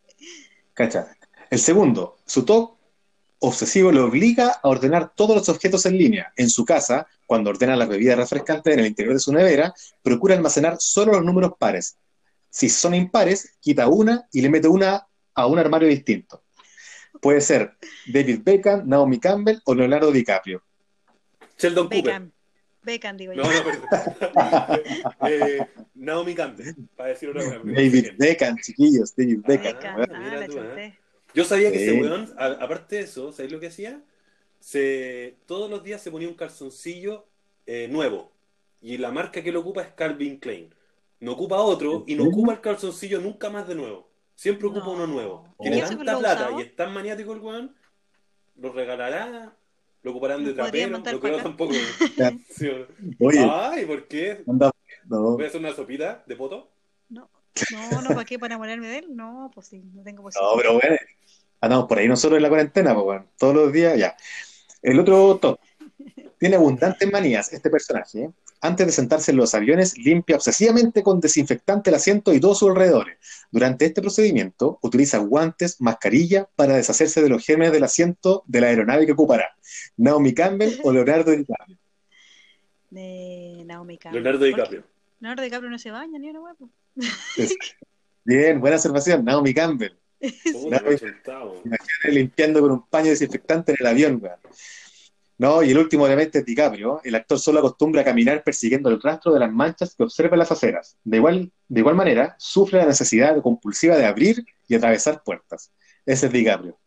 ¿Cacha? El segundo, su top obsesivo le obliga a ordenar todos los objetos en línea. En su casa, cuando ordena las bebidas refrescantes en el interior de su nevera, procura almacenar solo los números pares. Si son impares, quita una y le mete una a un armario distinto. Puede ser David Beckham, Naomi Campbell o Leonardo DiCaprio. Sheldon Cooper. Beckham. Beckham, digo yo. No, no, perdón. Eh, Naomi Campbell, para decir una cosa. David Beckham, chiquillos, David Beckham. Beckham. Ah, Mira la tú, ¿eh? Yo sabía que ese weón, a- aparte de eso, ¿sabéis lo que hacía? Se, todos los días se ponía un calzoncillo eh, nuevo. Y la marca que lo ocupa es Calvin Klein. No ocupa otro y no ocupa el calzoncillo nunca más de nuevo. Siempre ocupa No. uno nuevo. ¿Y Tiene que tanta plata y es tan maniático el weón, lo regalará, lo ocuparán de trapero, lo no acá. tampoco. Ya. Sí, ¿o no? Oye, Ay, ¿por qué? anda, no, ¿Voy a hacer una sopita de poto? No, no, no, ¿para qué? ¿Para enamorarme de él? No, pues sí, no tengo no, posibilidad. pero bueno, andamos por ahí nosotros en la cuarentena, pues bueno, todos los días, ya. El otro top. Tiene abundantes manías este personaje. ¿eh? Antes de sentarse en los aviones, limpia obsesivamente con desinfectante el asiento y todos sus alrededores. Durante este procedimiento, utiliza guantes, mascarilla para deshacerse de los gérmenes del asiento de la aeronave que ocupará. Naomi Campbell o Leonardo DiCaprio. De Naomi Campbell. Leonardo. DiCaprio. Leonardo DiCaprio no se baña ni una guapo. Es- Bien, buena observación, Naomi Campbell. Soltado. Imagínate limpiando con un paño desinfectante en el avión, weón. No, y el último obviamente es DiCaprio. El actor solo acostumbra a caminar persiguiendo el rastro de las manchas que observa en las aceras. De igual, de igual manera, sufre la necesidad compulsiva de abrir y atravesar puertas. Ese es DiCaprio.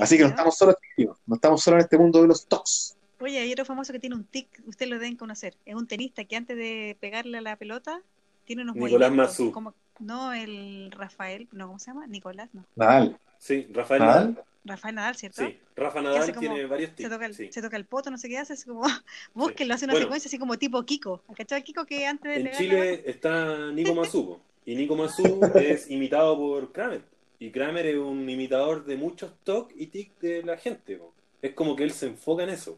Así que no estamos solos, tío. no estamos solo en este mundo de los tocs. Oye, hay otro famoso que tiene un tic, ustedes lo deben conocer. Es un tenista que antes de pegarle a la pelota tiene unos Nicolás. Como, no, el Rafael, no, ¿cómo se llama? Nicolás, no. Nadal. Sí, Rafael Nadal. Nadal. Rafael Nadal, ¿cierto? Sí, Rafa Nadal como- tiene varios Se tics. toca, el, sí. se toca el poto, no sé qué hace, es como, búsquenlo, hace una Bueno. secuencia así como tipo Kiko. ¿Cachai Kiko que antes de En la Chile está Nico Masuco. Y Nico Mazú es imitado por Kramer. Y Kramer es un imitador de muchos TOC y TIC de la gente. Es como que él se enfoca en eso.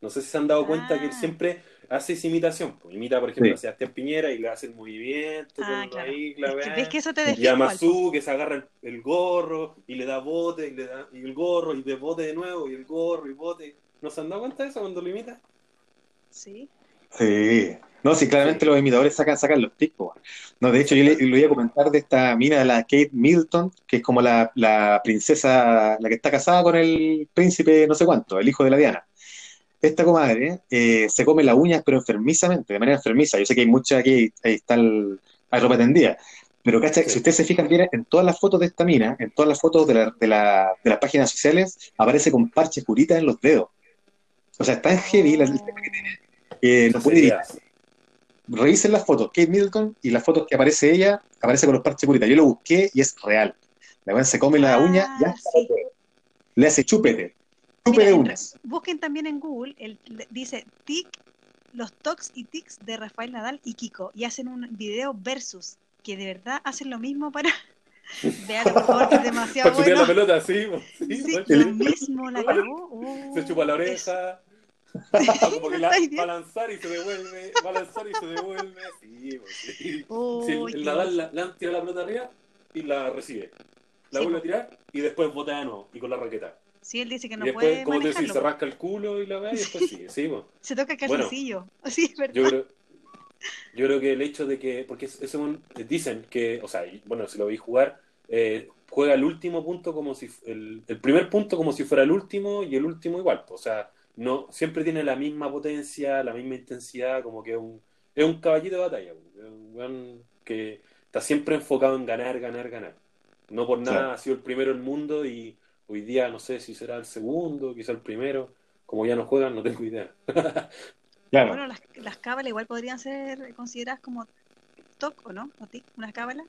No sé si se han dado cuenta que él Ah. siempre hace esa imitación. po. Imita, por ejemplo, Sí. a Sebastián Piñera y le hace el movimiento. Ah, claro. ahí, la Es que ves que eso te Y a. Mazú que se agarra el, el gorro y le da bote y le da y el gorro y de bote de nuevo y el gorro y bote. ¿No se han dado cuenta de eso cuando lo imita? Sí. Sí. No, sí, claramente Sí. los imitadores sacan, sacan los tics, po. No, de hecho, yo le, le iba a comentar de esta mina, la Kate Middleton, que es como la, la princesa, la que está casada con el príncipe no sé cuánto, el hijo de la Diana. Esta comadre eh, se come las uñas, pero enfermizamente, de manera enfermiza. Yo sé que hay mucha aquí, ahí está el, hay ropa tendida. Pero cacha, Sí. si ustedes se fijan bien en todas las fotos de esta mina, en todas las fotos de, la- de, la- de las páginas sociales, aparece con parches curitas en los dedos. O sea, es tan heavy la, el tema que tiene que no puede. Revisen las fotos, Kate Middleton, y las fotos que aparece ella, aparece con los parches curitas. Yo lo busqué y es real. La se come la Ah, uña y hasta sí. le hace chúpete. Mira, uñas. Busquen también en Google, el, le- dice tic, los tocs y tics de Rafael Nadal y Kiko. Y hacen un video versus, que de verdad hacen lo mismo para... Veanlo, por favor, que es demasiado Para bueno. la pelota, sí. po, sí, Sí, po. lo mismo la cagó. Oh, Se chupa la oreja. Como que la, Ay, Dios. va a lanzar y se devuelve, va a lanzar y se devuelve. Sí, po, sí. Oh, el, el Nadal la, la tira la pelota arriba y la recibe. La Sí, vuelve a tirar y después bota de nuevo y con la raqueta. Sí, él dice que y no después, puede como decís, manejarlo. se rasca el culo y la ve y después sigue. Sí, po. Se toca el Bueno. calzoncillo. Sí, es verdad. Yo creo, yo creo que el hecho de que, porque es- eso un- dicen que, o sea, bueno, si lo veis jugar, eh, juega el último punto como si, el, el primer punto como si fuera el último y el último igual, pues, o sea, no, siempre tiene la misma potencia, la misma intensidad, como que es un, es un caballito de batalla, pues, es un weón que está siempre enfocado en ganar, ganar, ganar. No por nada ha sido el primero del mundo y hoy día no sé si será el segundo, quizá el primero, como ya no juegan, no tengo idea. Claro. Bueno, las, las cábalas igual podrían ser consideradas como TOC, ¿o no? ¿O TIC? ¿Unas cábalas?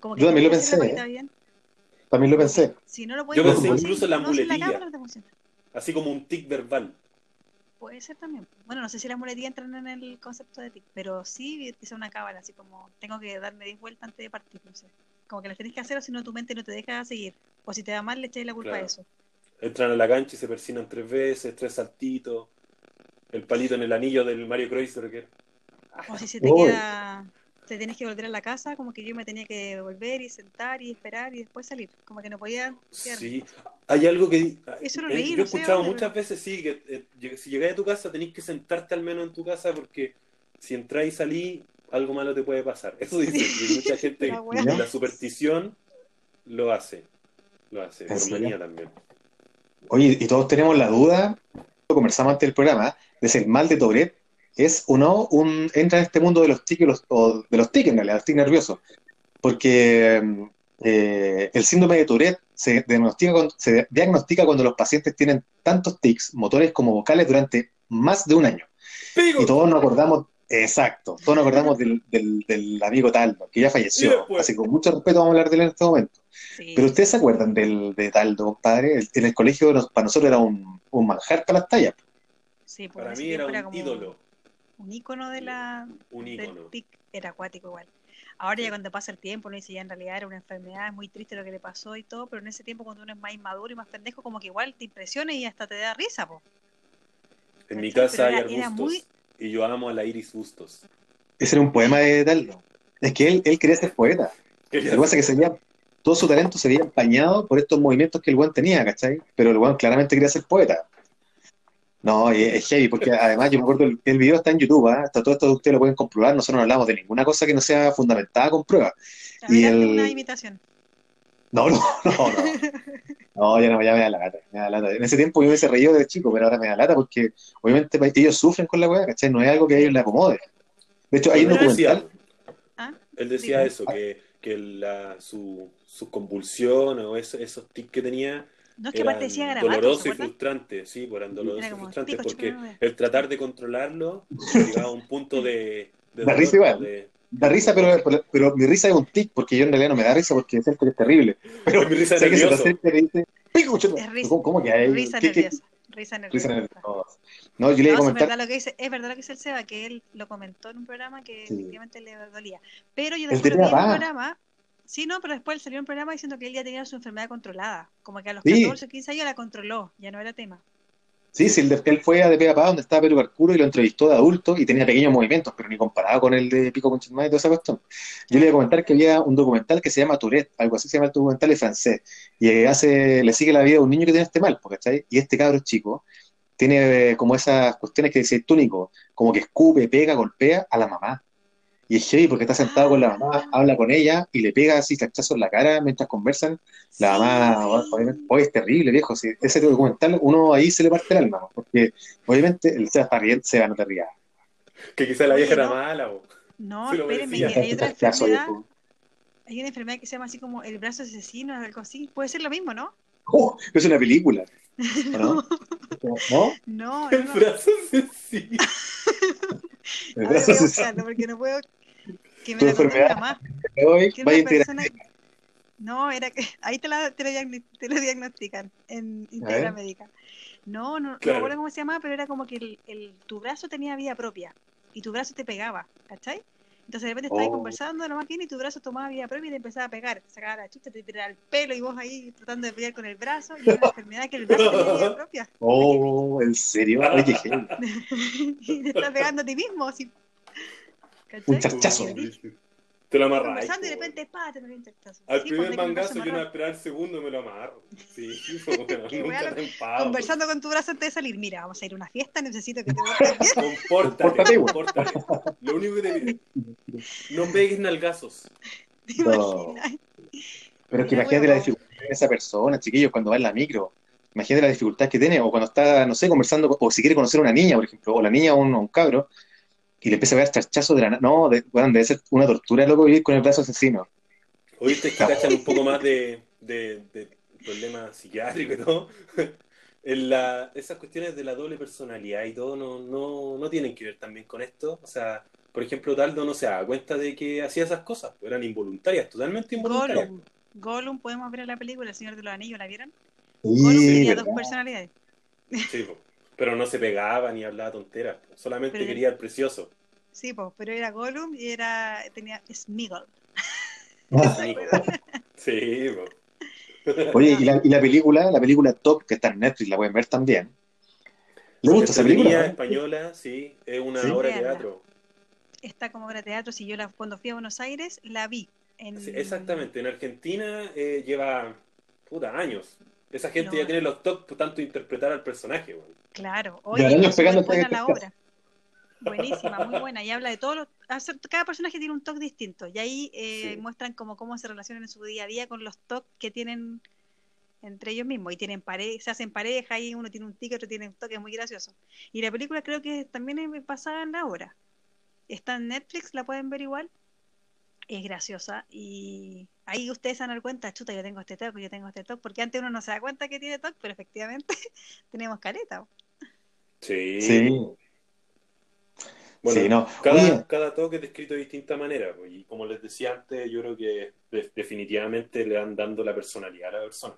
Como Yo también lo pensé, varita bien. También lo pensé. Si no lo puedes Yo pensé incluso en la no muletilla. Así como un tic verbal. Puede ser también. Bueno, no sé si las muletillas entran en el concepto de TIC, pero sí sea una cábala, así como tengo que darme 10 vueltas antes de partir, no sé. Como que las tenés que hacer o si no tu mente no te deja seguir. O si te da mal, le echáis la culpa Claro. a eso. Entran a la cancha y se persinan tres veces, tres saltitos, el palito en el anillo del Mario Kreuzberger. O si se te Uy. queda, te tienes que volver a la casa, como que yo me tenía que volver y sentar y esperar y después salir. Como que no podía quedar. Sí, Hay algo que. Eso lo eh, leí, yo he no escuchado muchas veces, sí, que eh, si llegáis a tu casa tenéis que sentarte al menos en tu casa porque si entráis y salís, algo malo te puede pasar. Eso dice. Y mucha gente, La la superstición lo hace. Lo hace, ¿En por serio? manía también. Oye, y todos tenemos la duda, lo conversamos antes del programa, de si el mal de Tourette es o no un, entra en este mundo de los tics los- o de los tics en realidad, los tics nerviosos. Porque eh, el síndrome de Tourette se diagnostica, cuando, se diagnostica cuando los pacientes tienen tantos tics, motores como vocales, durante más de un año. ¡Pico! Y todos nos acordamos, exacto, todos nos acordamos del, del- del amigo Taldo, que ya falleció. después. Así que con mucho respeto vamos a hablar de él en este momento. Sí. Pero ustedes se acuerdan del, de Taldo, compadre. El- En el colegio nos- para nosotros era un, un manjar para las tallas. Sí, porque Para mí era un como ídolo. Un ícono de la, Un del ícono. tic era acuático igual. Ahora ya cuando pasa el tiempo uno dice ya en realidad era una enfermedad, es muy triste lo que le pasó y todo, pero en ese tiempo cuando uno es más inmaduro y más pendejo, como que igual te impresiona y hasta te da risa, po. En mi casa hay Pero era- era arbustos. muy- Y yo amo a la Iris Bustos. Ese era un poema de Taldo. Es que él, él quería ser poeta. Lo que pasa es que se veía, todo su talento se veía empañado por estos movimientos que el weón tenía, ¿cachai? Pero el weón claramente quería ser poeta. No, y es heavy, porque además yo me acuerdo, el, el video está en YouTube, ¿ah? Hasta todo esto ustedes lo pueden comprobar, nosotros no hablamos de ninguna cosa que no sea fundamentada con pruebas. Y el- una imitación. No, no, no, no. No, ya no, ya me da la lata, me da la lata. En ese tiempo yo me hubiese reído de chico, pero ahora me da lata porque obviamente ellos sufren con la weá, ¿cachai? No es algo que a ellos les acomode. De hecho, hay un documental. ¿Ah? él decía eso, que, que la, su, su convulsión o eso- esos tics que tenía No es que eran decía ¿se y acuerdan? frustrantes, sí, pues eran dolorosos Era y pico, porque el tratar de controlarlo llegaba a un punto de, de dolor, igual. de- Da risa, pero, pero, pero mi risa es un tic, porque yo en realidad no me da risa porque siento que es terrible. Pero Mi risa es que nervioso. y dice, "Pico, chuta". Es risa. ¿Cómo, cómo que hay? Risa ¿Qué- qué- nerviosa. Risa Risa nerviosa. nerviosa. No, yo le iba a No, sí, es verdad lo que dice, es verdad lo que dice el Seba, que él lo comentó en un programa que Sí. efectivamente le dolía. Pero yo después de lo vi en un programa, sí, no, pero después él salió en un programa diciendo que él ya tenía su enfermedad controlada, como que a los Sí. 14 o 15 años la controló, ya no era tema. Sí, sí, él fue a De Pe a Pa, donde estaba Pedro Carcuro, y lo entrevistó de adulto y tenía pequeños movimientos, pero ni comparado con el de Pico Conchetumare y toda esa cuestión. Yo le iba a comentar que había un documental que se llama Tourette, algo así se llama el documental en francés, y hace, le sigue la vida a un niño que tiene este mal, ¿cachai? Y este cabro chico tiene eh, como esas cuestiones que dice tú, Nico, como que escupe, pega, golpea a la mamá. Y es heavy porque está sentado con la mamá, habla con ella y le pega así cachazo en la cara mientras conversan. La Sí, mamá, sí. obviamente, hoy es terrible, viejo. Si ese documental, uno ahí se le parte el alma, porque obviamente el Seba está riendo, Seba no te rías. Que quizá la vieja era mala. po. No, Se espérenme, que hay otra enfermedad, hay una enfermedad que se llama así como el brazo asesino, algo así. Puede ser lo mismo, ¿no? ¡Oh! es una película. ¿o ¿No? ¿No? No, El brazo asesino. El A ver, brazo voy a se buscarlo porque no puedo que me la enfermedad. hoy que una persona no era que ahí te, la, te, lo, te lo diagnostican en. Integra Médica no, no, no Claro. me acuerdo cómo se llamaba pero era como que el, el- tu brazo tenía vida propia y tu brazo te pegaba ¿cachai? entonces de repente estabas Oh. conversando en la máquina y tu brazo tomaba vida propia y te empezaba a pegar sacaba la chucha, te tiraba el pelo y vos ahí tratando de pelear con el brazo y era una enfermedad que el brazo tenía vida propia Oh, ¿en serio? Oye, y te está pegando a ti mismo. Un charchazo. Te lo amarras. conversando y de repente pa, te pegué un charchazo Al Sí, primer mangazo yo no voy a esperar el segundo me lo amarro. Sí, bueno, nunca te conversando con tu brazo antes de salir. Mira, vamos a ir a una fiesta, necesito que te busques bien. Compórtate. Lo único que te pido, no pegues nalgazos. ¿Te No. imaginas? Pero es que imagínate la dificultad de esa persona, chiquillos, cuando va en la micro. Imagínate la dificultad que tiene, o cuando está, no sé, conversando, con- o si quiere conocer a una niña, por ejemplo, o la niña o un, o un cabro, y le empieza a ver charchazo de la No, de, weón, debe ser una tortura, loco, vivir con el brazo asesino. Oíste que cachan un poco más de, de, de problemas psiquiátricos y todo. En la, esas cuestiones de la doble personalidad y todo no, no, no tienen que ver también con esto. O sea, por ejemplo, Taldo no se da cuenta de que hacía esas cosas. pues, Eran involuntarias, totalmente involuntarias. Gollum. Gollum, podemos ver la película El Señor de los Anillos, ¿la vieron? Gollum Sí, tenía ¿verdad? dos personalidades. Sí, po. Pero no se pegaba ni hablaba tonteras. po. Solamente Pero- quería el precioso. Sí, pues, pero era Gollum y era tenía Smeagol. Amigo. Sí, po. Oye, y la, y la película, la película Top, que está en Netflix, la pueden ver también. ¿Le gusta esa película? No? española, sí, es una Sí. obra de teatro. Está como obra de teatro. Si yo la, cuando fui a Buenos Aires, la vi. En... Sí, exactamente, en Argentina eh, lleva puta años. Esa gente No. ya tiene los toques por tanto interpretar al personaje, weón. Claro, oye, es pegando buena la obra. Buenísima, muy buena. Y habla de todos los. Cada personaje tiene un toque distinto. Y ahí eh, Sí. muestran como cómo se relacionan en su día a día con los toques que tienen entre ellos mismos. Y tienen pare se hacen pareja, y uno tiene un tic, otro tiene un toque muy gracioso. Y la película creo que también es basada en la obra. Está en Netflix, la pueden ver igual. Es graciosa. Y ahí ustedes se van a dar cuenta, chuta, yo tengo este toque, yo tengo este toque. Porque antes uno no se da cuenta que tiene toque, pero efectivamente tenemos careta. Sí. Sí. Bueno, Sí, no. cada, cada toque es descrito de distinta manera. pues, Y como les decía antes, yo creo que de- definitivamente le van dando la personalidad a la persona.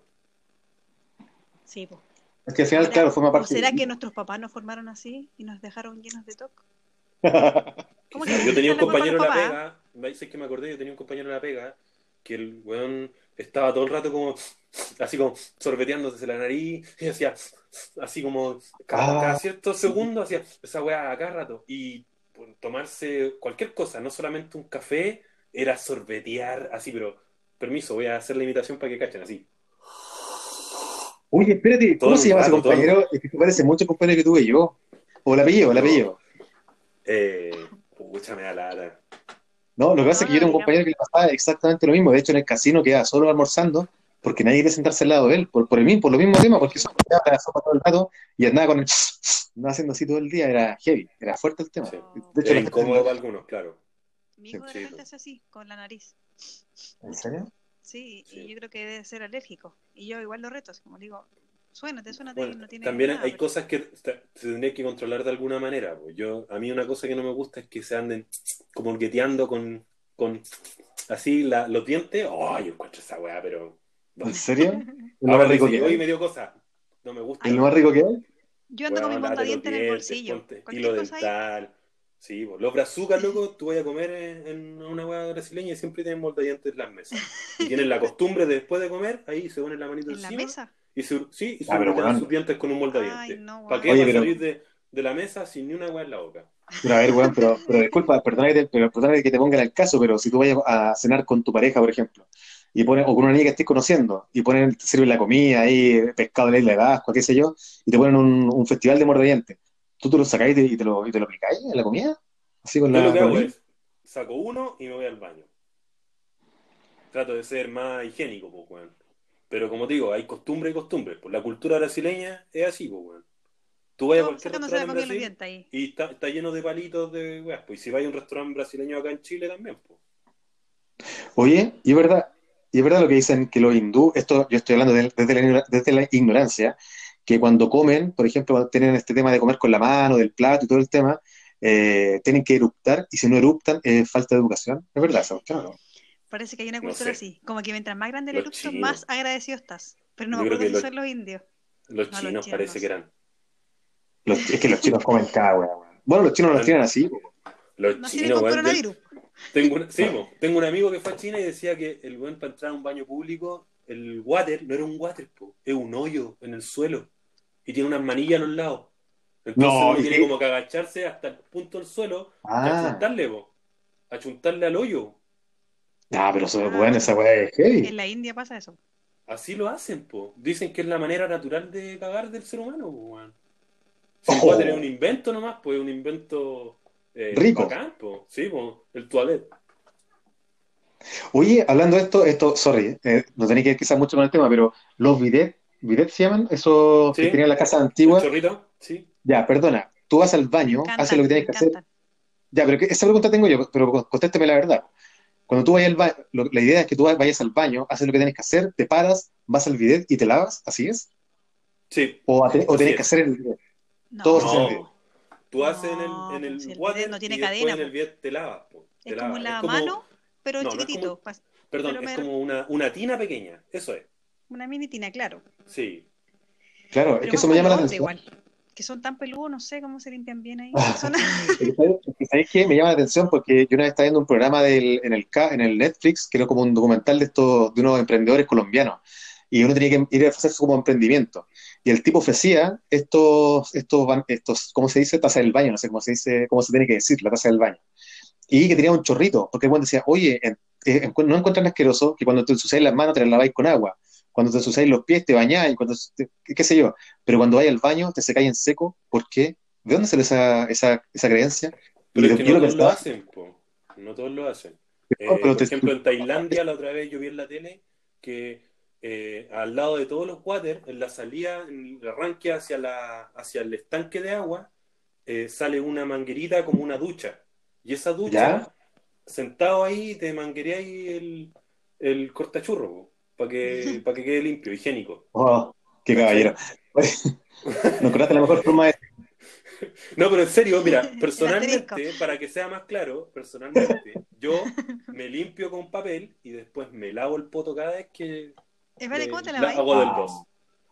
Sí, pues. Es que al final, ¿Será- claro, forma ¿O parte. será que nuestros papás nos formaron así y nos dejaron llenos de TOC? ¿Cómo Quizás. que Yo tenía un compañero en la pega, ¿veis que me acordé? Yo tenía un compañero en la pega que el weón estaba todo el rato como así como sorbeteándose la nariz y hacía así como cada, Ah. cada ciertos segundos hacía esa weá a cada rato y tomarse cualquier cosa, no solamente un café, era sorbetear así, pero permiso, voy a hacer la imitación para que cachen así. Oye, espérate, ¿cómo se llama ese todo compañero? Es que se parece mucho compañero que tuve yo. O el apellido, el apellido. Eh, pucha, me da lata. No, lo que pasa es que yo era un Ah, compañero que le pasaba exactamente lo mismo. De hecho, en el casino quedaba solo almorzando porque nadie quería sentarse al lado de él, por, por el mismo, por lo mismo tema, porque eso quedaba la sopa todo el rato y andaba con el andaba haciendo así todo el día, era heavy, era fuerte el tema. Sí. De hecho, Era incómodo para algunos, claro. Mi hijo de Sí, repente pues. hace así, con la nariz. ¿En serio? Sí, Sí. y yo creo que debe ser alérgico. Y yo igual lo reto, así como digo, suénate, suénate, Bueno, y no tiene también nada, hay pero- cosas que se tendrían que controlar de alguna manera. pues. Yo, a mí una cosa que no me gusta es que se anden como gueteando con, con así la- los dientes. ¡Ay, yo encuentro esa weá, pero... ¿En serio? ¿El Ahora más rico que hoy me dio cosa. No me gusta. ¿El más rico que hay? Yo ando con mi mondadiente en el bolsillo. Cualquier Hilo cosa ahí. dental. Sí, pues, los brazucas, loco, tú vas a comer en, en una hueá brasileña y siempre tienen moldadientes en las mesas. Y tienen la costumbre de después de comer, ahí se ponen la manito ¿En la encima mesa? Y se, sí, y se Ah, pero sus dientes con un moldadiente. Ay, no, ¿Para qué? Oye, pero- salir de, de la mesa sin ni una hueá en la boca. Pero a ver, weón, pero, pero disculpa, perdona que te, pero perdona que te ponga en el caso, pero si tú vayas a cenar con tu pareja, por ejemplo, y pones, o con una niña que estés conociendo, y ponen, te sirven la comida ahí, pescado de la isla de Pascua, qué sé yo, y te ponen un, un festival de mordientes, ¿tú te lo sacáis y te, y te lo, y te lo aplicáis en la comida? Así con Yo la, lo que hago es, saco uno y me voy al baño. Trato de ser más higiénico, pues, weón. Pero como te digo, hay costumbre y costumbre. Pues la cultura brasileña es así, pues, weón. Tú vas a Todo cualquier restaurante en Brasil ahí. y está, está lleno de palitos de weas. Pues y si vas a un restaurante brasileño acá en Chile también, pues. Oye, y es verdad, y es verdad lo que dicen que los hindú, esto yo estoy hablando de- desde, la, desde la ignorancia, que cuando comen, por ejemplo, cuando tienen este tema de comer con la mano, del plato y todo el tema, eh, tienen que eruptar, y si no eruptan, es falta de educación. Es verdad, esa cuestión, ¿no? Parece que hay una No cultura sé. así. Como que mientras más grande el eructo, más agradecido estás. Pero no Yo me creo acuerdo que si los- son los indios. Los No, los chinos chinos parece no que eran. Los- es que los chinos comen cada weón. Bueno, los chinos los tienen así, po. Los No chinos, weón, yo-. Tengo, un, sí, tengo un amigo que fue a China y decía que el weón para entrar a un baño público, el water no era un water, po, es un hoyo en el suelo y tiene unas manillas a los lados. Entonces No, uno ¿y tiene qué? como que agacharse hasta el punto del suelo y Ah, achuntarle, po. Achuntarle al hoyo. Ah, pero eso es bueno, esa wea es heavy. En la India pasa eso. Así lo hacen, po. Dicen que es la manera natural de cagar del ser humano, po, weón. Si Oh. water es un invento nomás, pues es un invento eh, Rico. bacán, po. Sí, po. El toilet. Oye, hablando de esto, esto, sorry, eh, no tenía que quizás mucho con el tema, pero los bidet, bidet se llaman, esos Sí. que tenían la casa ¿El antigua. chorrito? Sí. Ya, perdona, tú vas al baño, haces lo que tienes que hacer. Ya, pero que- esa pregunta tengo yo, pero contésteme la verdad. Cuando tú vayas al baño, la idea es que tú vayas al baño, haces lo que tienes que hacer, te paras, vas al bidet y te lavas, ¿así es? Sí. O, a o Así tenés es. que hacer el bidet. No, Todos hacen el bidet. No. Tú haces en No, el, en el si el water bidet no tiene y después cadena, en el bidet te lavas. Te Es como un lavamano, pero no, no es chiquitito. como- Perdón, pero es me- como una, una tina pequeña. Eso es. Una mini tina, claro. Sí. Claro, es Pero que eso me llama la atención. igual. Que son tan peludos, no sé cómo se limpian bien ahí. Ah. ¿sabes qué? Me llama la atención porque yo una vez estaba viendo un programa del, en, el, en el Netflix, que era como un documental de estos, de unos emprendedores colombianos. Y uno tenía que ir a hacer como emprendimiento. Y el tipo ofrecía estos, estos, estos, ¿cómo se dice? Taza del baño, no sé cómo se dice, cómo se tiene que decir, la taza del baño. Y que tenía un chorrito, porque el buen decía, oye, en- eh, encu- no encuentran asqueroso que cuando te ensuciáis las manos te las laváis con agua. Cuando te ensuciáis los pies te bañáis, cuando te- qué sé yo, pero cuando vais al baño te secáis en seco, ¿por qué? ¿De dónde sale esa, esa, esa creencia? Pero Y es que no todos lo hacen, po. No todos lo hacen. Eh, por te- ejemplo, en Tailandia, la otra vez yo vi en la tele que eh, al lado de todos los water, en la salida, en el arranque hacia, la, hacia el estanque de agua, eh, sale una manguerita como una ducha. Y esa ducha, ¿Ya? sentado ahí, te manguereáis el, el cortachurro, para que, para que quede limpio, higiénico. Oh, qué caballero. No encontraste la mejor forma de... No, pero en serio, mira, personalmente, para que sea más claro, personalmente, yo me limpio con papel y después me lavo el poto cada vez que Es vale, eh, ¿cómo te la- la hago del dos.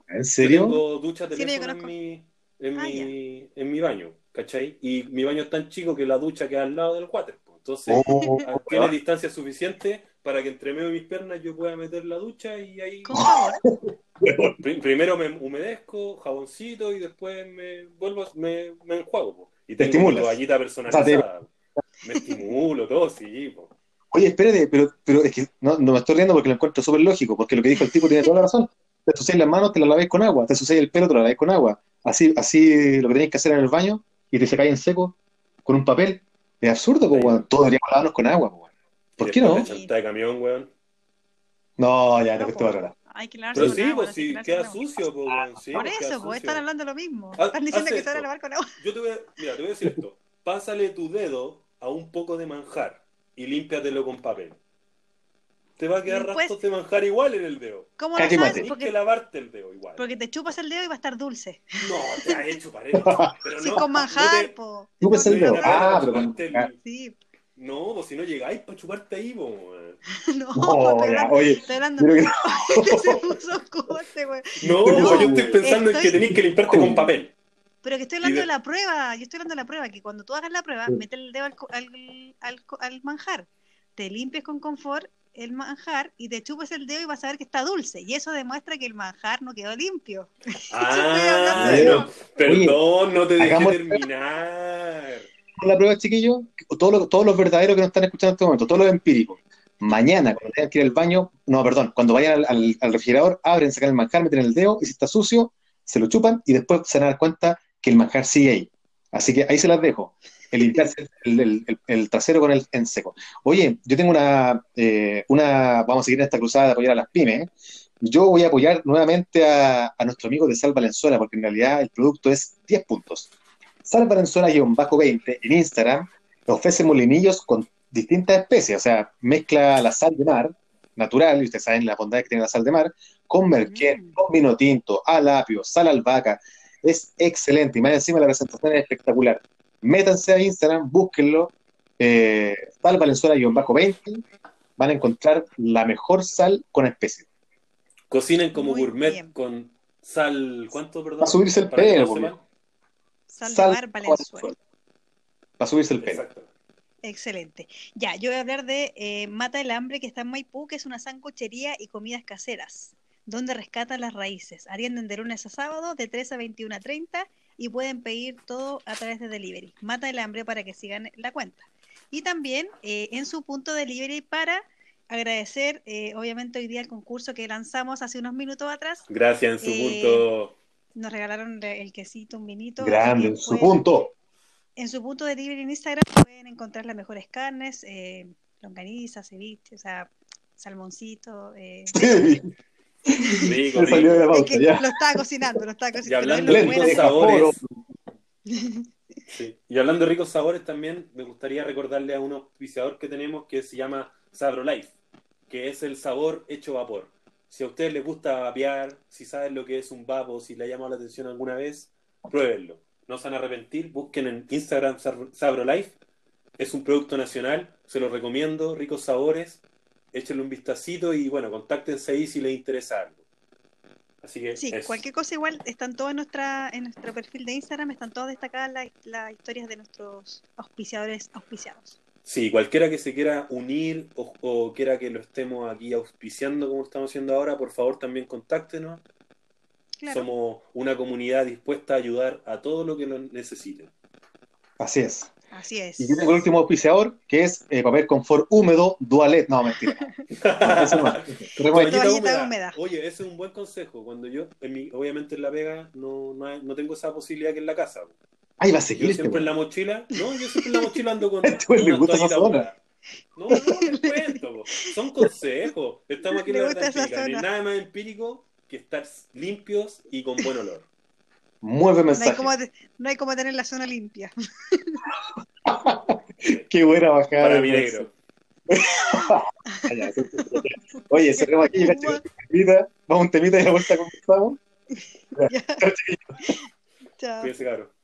¿En Yo serio? tengo ducha Sí, yo en mi, en, Ah, mi, en mi baño, ¿cachai? Y mi baño es tan chico que la ducha queda al lado del water. Entonces, Oh, ah, tiene distancia suficiente para que entre medio de mis piernas yo pueda meter la ducha y ahí primero me humedezco, jaboncito y después me vuelvo, me, me enjuago. po. Y Te tengo mi estimulas. toallita personalizada. Me estimulo, todo, sí. po. Oye, espérate, pero, pero es que no, no me estoy riendo porque lo encuentro súper lógico, porque lo que dijo el tipo tiene toda la razón. Te ensuciáis las manos, te las laváis con agua, te ensuciáis el pelo, te lo laváis con agua. Así, así lo que tenéis que hacer en el baño y te secáis en seco con un papel. Es absurdo, pues, Sí. Todos deberíamos lavarnos con agua. Y ¿Por qué no? de camión, weón. No, ya, te No, fuiste po. para. Hay que lavarse Pero sí, pues no circularse queda sucio, pues, weón. Sí, Por pues, eso, pues están hablando lo mismo. Ha- Están diciendo que se van a lavar con agua. Yo te voy a, mira, te voy a decir esto. Pásale tu dedo a un poco de manjar y límpiatelo con papel. Te va a quedar Después- rastros de manjar igual en el dedo. ¿Cómo lo sabes? Tienes Porque, que lavarte el dedo igual. porque te chupas el dedo y va a estar dulce. No, te has hecho pared. Pero no, con no manjar, te- po. Chupas no el te dedo. Ah, pero con- ah. Sí. No, pues si no llegáis para chuparte ahí, po, weón. No, No, estoy ya, hablando. oye, Estoy hablando. creo que se puso corte, güey. No, No, yo estoy pensando en que tenéis que limpiarte con papel. Pero que estoy hablando de... de- la prueba. Yo estoy hablando de la prueba. Que cuando tú hagas la prueba, mete el dedo al, co- al, al, co- al manjar. Te limpies con confort el manjar y te chupes el dedo y vas a ver que está dulce. Y eso demuestra que el manjar no quedó limpio. Ah, no, perdón, no te dejé hagamos- terminar. La prueba, chiquillos, todos los, todos los verdaderos que nos están escuchando en este momento, todos los empíricos. Mañana, cuando tengan que ir al baño, no, perdón, cuando vayan al, refrigerador, abren, sacan el manjar, meten el dedo y si está sucio, se lo chupan y después se van a dar cuenta que el manjar sigue ahí. Así que ahí se las dejo. El limpiarse el, trasero con el en seco. Oye, yo tengo una, eh, una, vamos a seguir en esta cruzada de apoyar a las pymes. Yo voy a apoyar nuevamente a, a nuestro amigo de Sal Valenzuela, porque en realidad el producto es 10 puntos. Sal Valenzuela-20 en Instagram ofrece molinillos con distintas especies, o sea, mezcla la sal de mar natural, y ustedes saben la bondad que tiene la sal de mar, con merquén, Mm. con vino tinto, alapio, sal albahaca. Es excelente y más encima la presentación es espectacular. Métanse a Instagram, búsquenlo, eh, Sal Valenzuela-20, van a encontrar la mejor sal con especies. Cocinen como Muy gourmet bien. con sal, ¿cuánto, perdón? Va a subirse el pelo, no porque- sepan. Sal, Sal de mar, Valenzuela. Para subirse el pelo. Exacto. Excelente. Ya, yo voy a hablar de eh, Mata el Hambre, que está en Maipú, que es una sancochería y comidas caseras, donde rescatan las raíces. Atienden de lunes a sábado, de 3 a 21 a 30, y pueden pedir todo a través de delivery. Mata el Hambre para que sigan la cuenta. Y también eh, en su punto delivery para agradecer, eh, obviamente, hoy día el concurso que lanzamos hace unos minutos atrás. Gracias en su Eh, punto. Nos regalaron el quesito, un vinito. Grande, y en su pueden- punto. en su punto de delivery en Instagram pueden encontrar las mejores carnes, eh, longaniza, ceviche, o sea, salmoncito. Eh, Rico, Me salió de la rico. es pauta, que ya. lo estaba cocinando, lo estaba Y cocinando. hablando pero de ricos sabores, sí. y hablando de ricos sabores también, me gustaría recordarle a un auspiciador que tenemos que se llama Sabro Life, que es el sabor hecho vapor. Si a ustedes les gusta vapear, si saben lo que es un vapo, si le ha llamado la atención alguna vez, pruébenlo. No se van a arrepentir, busquen en Instagram Sab- Sabro Life. Es un producto nacional, se lo recomiendo, ricos sabores. Échenle un vistacito y bueno, contáctense ahí si les interesa algo. Así que Sí, eso. cualquier cosa igual, están todos en, nuestra, en nuestro perfil de Instagram, están todas destacadas las, las historias de nuestros auspiciadores auspiciados. Sí, cualquiera que se quiera unir o, o quiera que lo estemos aquí auspiciando como estamos haciendo ahora, por favor también contáctenos. Claro. Somos una comunidad dispuesta a ayudar a todo lo que lo necesiten. Así es. Así es. Y yo tengo el último auspiciador, que es eh, papel confort húmedo Dualet. No, mentira. Toallita húmeda. húmeda. Oye, ese es un buen consejo. Cuando yo, en mi, obviamente en la pega, no, no, hay- no tengo esa posibilidad que en la casa. Ay, va a Yo seguir este siempre en la mochila, no, yo siempre en la mochila ando con Este weón le gusta esa zona. No, no, les cuento, son consejos. Estamos aquí en la verdad empírica. No hay nada más empírico que estar limpios y con buen olor. Mueve No hay, mensaje. como, no hay como tener la zona limpia. Qué buena bajada. Para mi mensaje. negro. Oye, cerremos aquí. Vamos a un temita y a la vuelta conversamos. Chao. Cuídense, cabrón.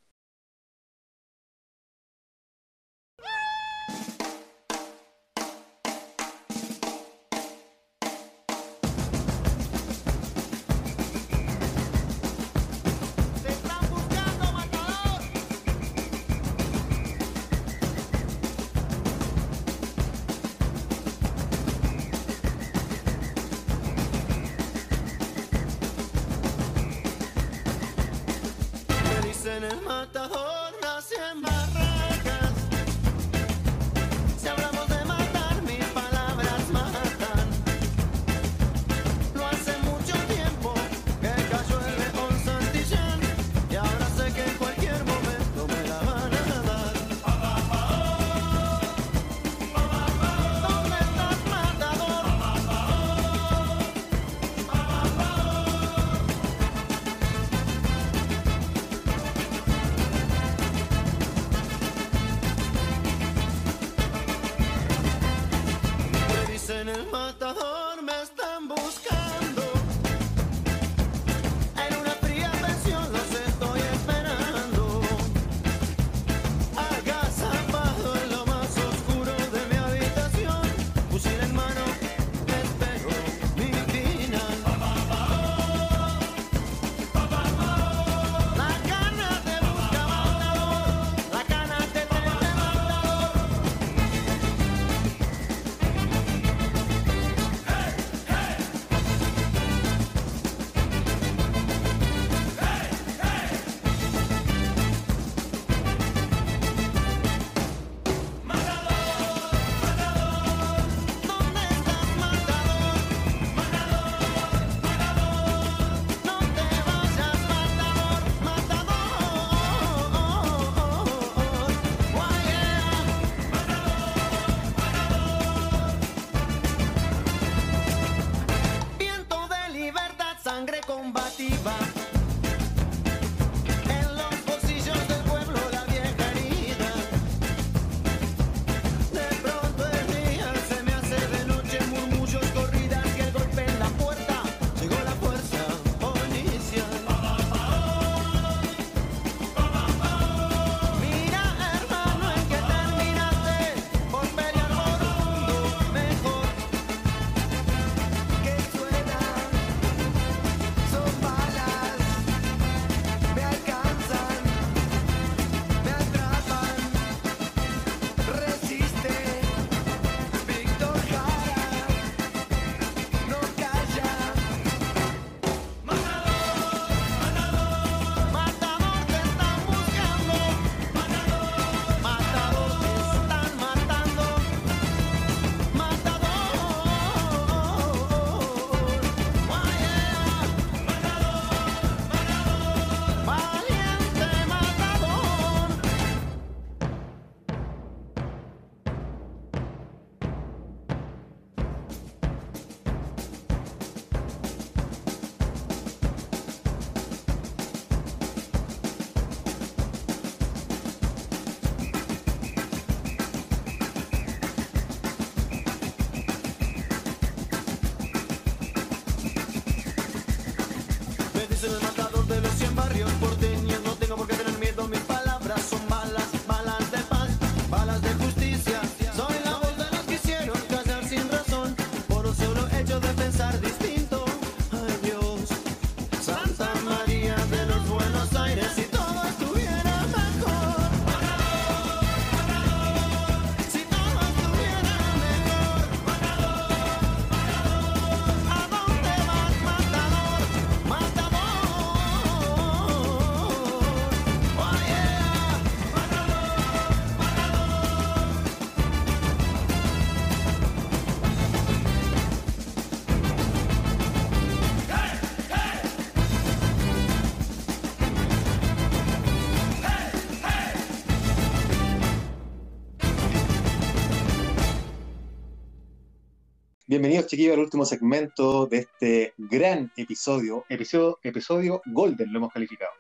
Bienvenidos, chiquillos, al último segmento de este gran episodio, episodio, episodio Golden, lo hemos calificado.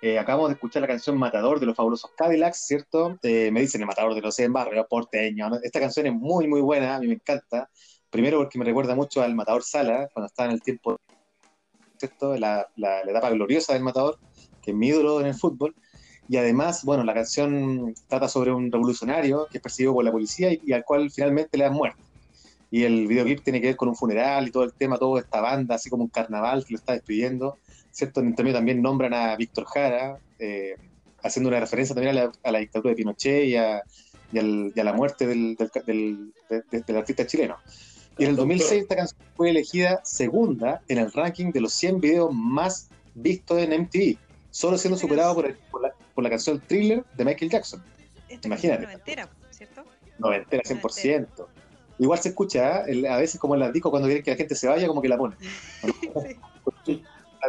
Eh, acabamos de escuchar la canción Matador de los fabulosos Cadillacs, ¿cierto? Eh, me dicen el Matador de los 100 barrios porteño. Esta canción es muy, muy buena, a mí me encanta. Primero porque me recuerda mucho al Matador Sala, cuando estaba en el tiempo, ¿cierto? La, la, la etapa gloriosa del Matador, que es mi ídolo en el fútbol. Y además, bueno, la canción trata sobre un revolucionario que es perseguido por la policía y, y al cual finalmente le dan muerte. Y el videoclip tiene que ver con un funeral y todo el tema, toda esta banda, así como un carnaval que lo está despidiendo. ¿Cierto? En intermedio también nombran a Víctor Jara, eh, haciendo una referencia también a la, a la dictadura de Pinochet y a, y al- y a la muerte del, del, del- de- del artista chileno. Y en el 2006 esta canción fue elegida segunda en el ranking de los 100 videos más vistos en MTV, solo siendo superado por, el- por la, por la canción Thriller de Michael Jackson. Esta Imagínate. noventera, ¿cierto? Noventera, 100%. Igual se escucha, ¿eh? A veces como en las discos cuando quieren que la gente se vaya, como que la ponen.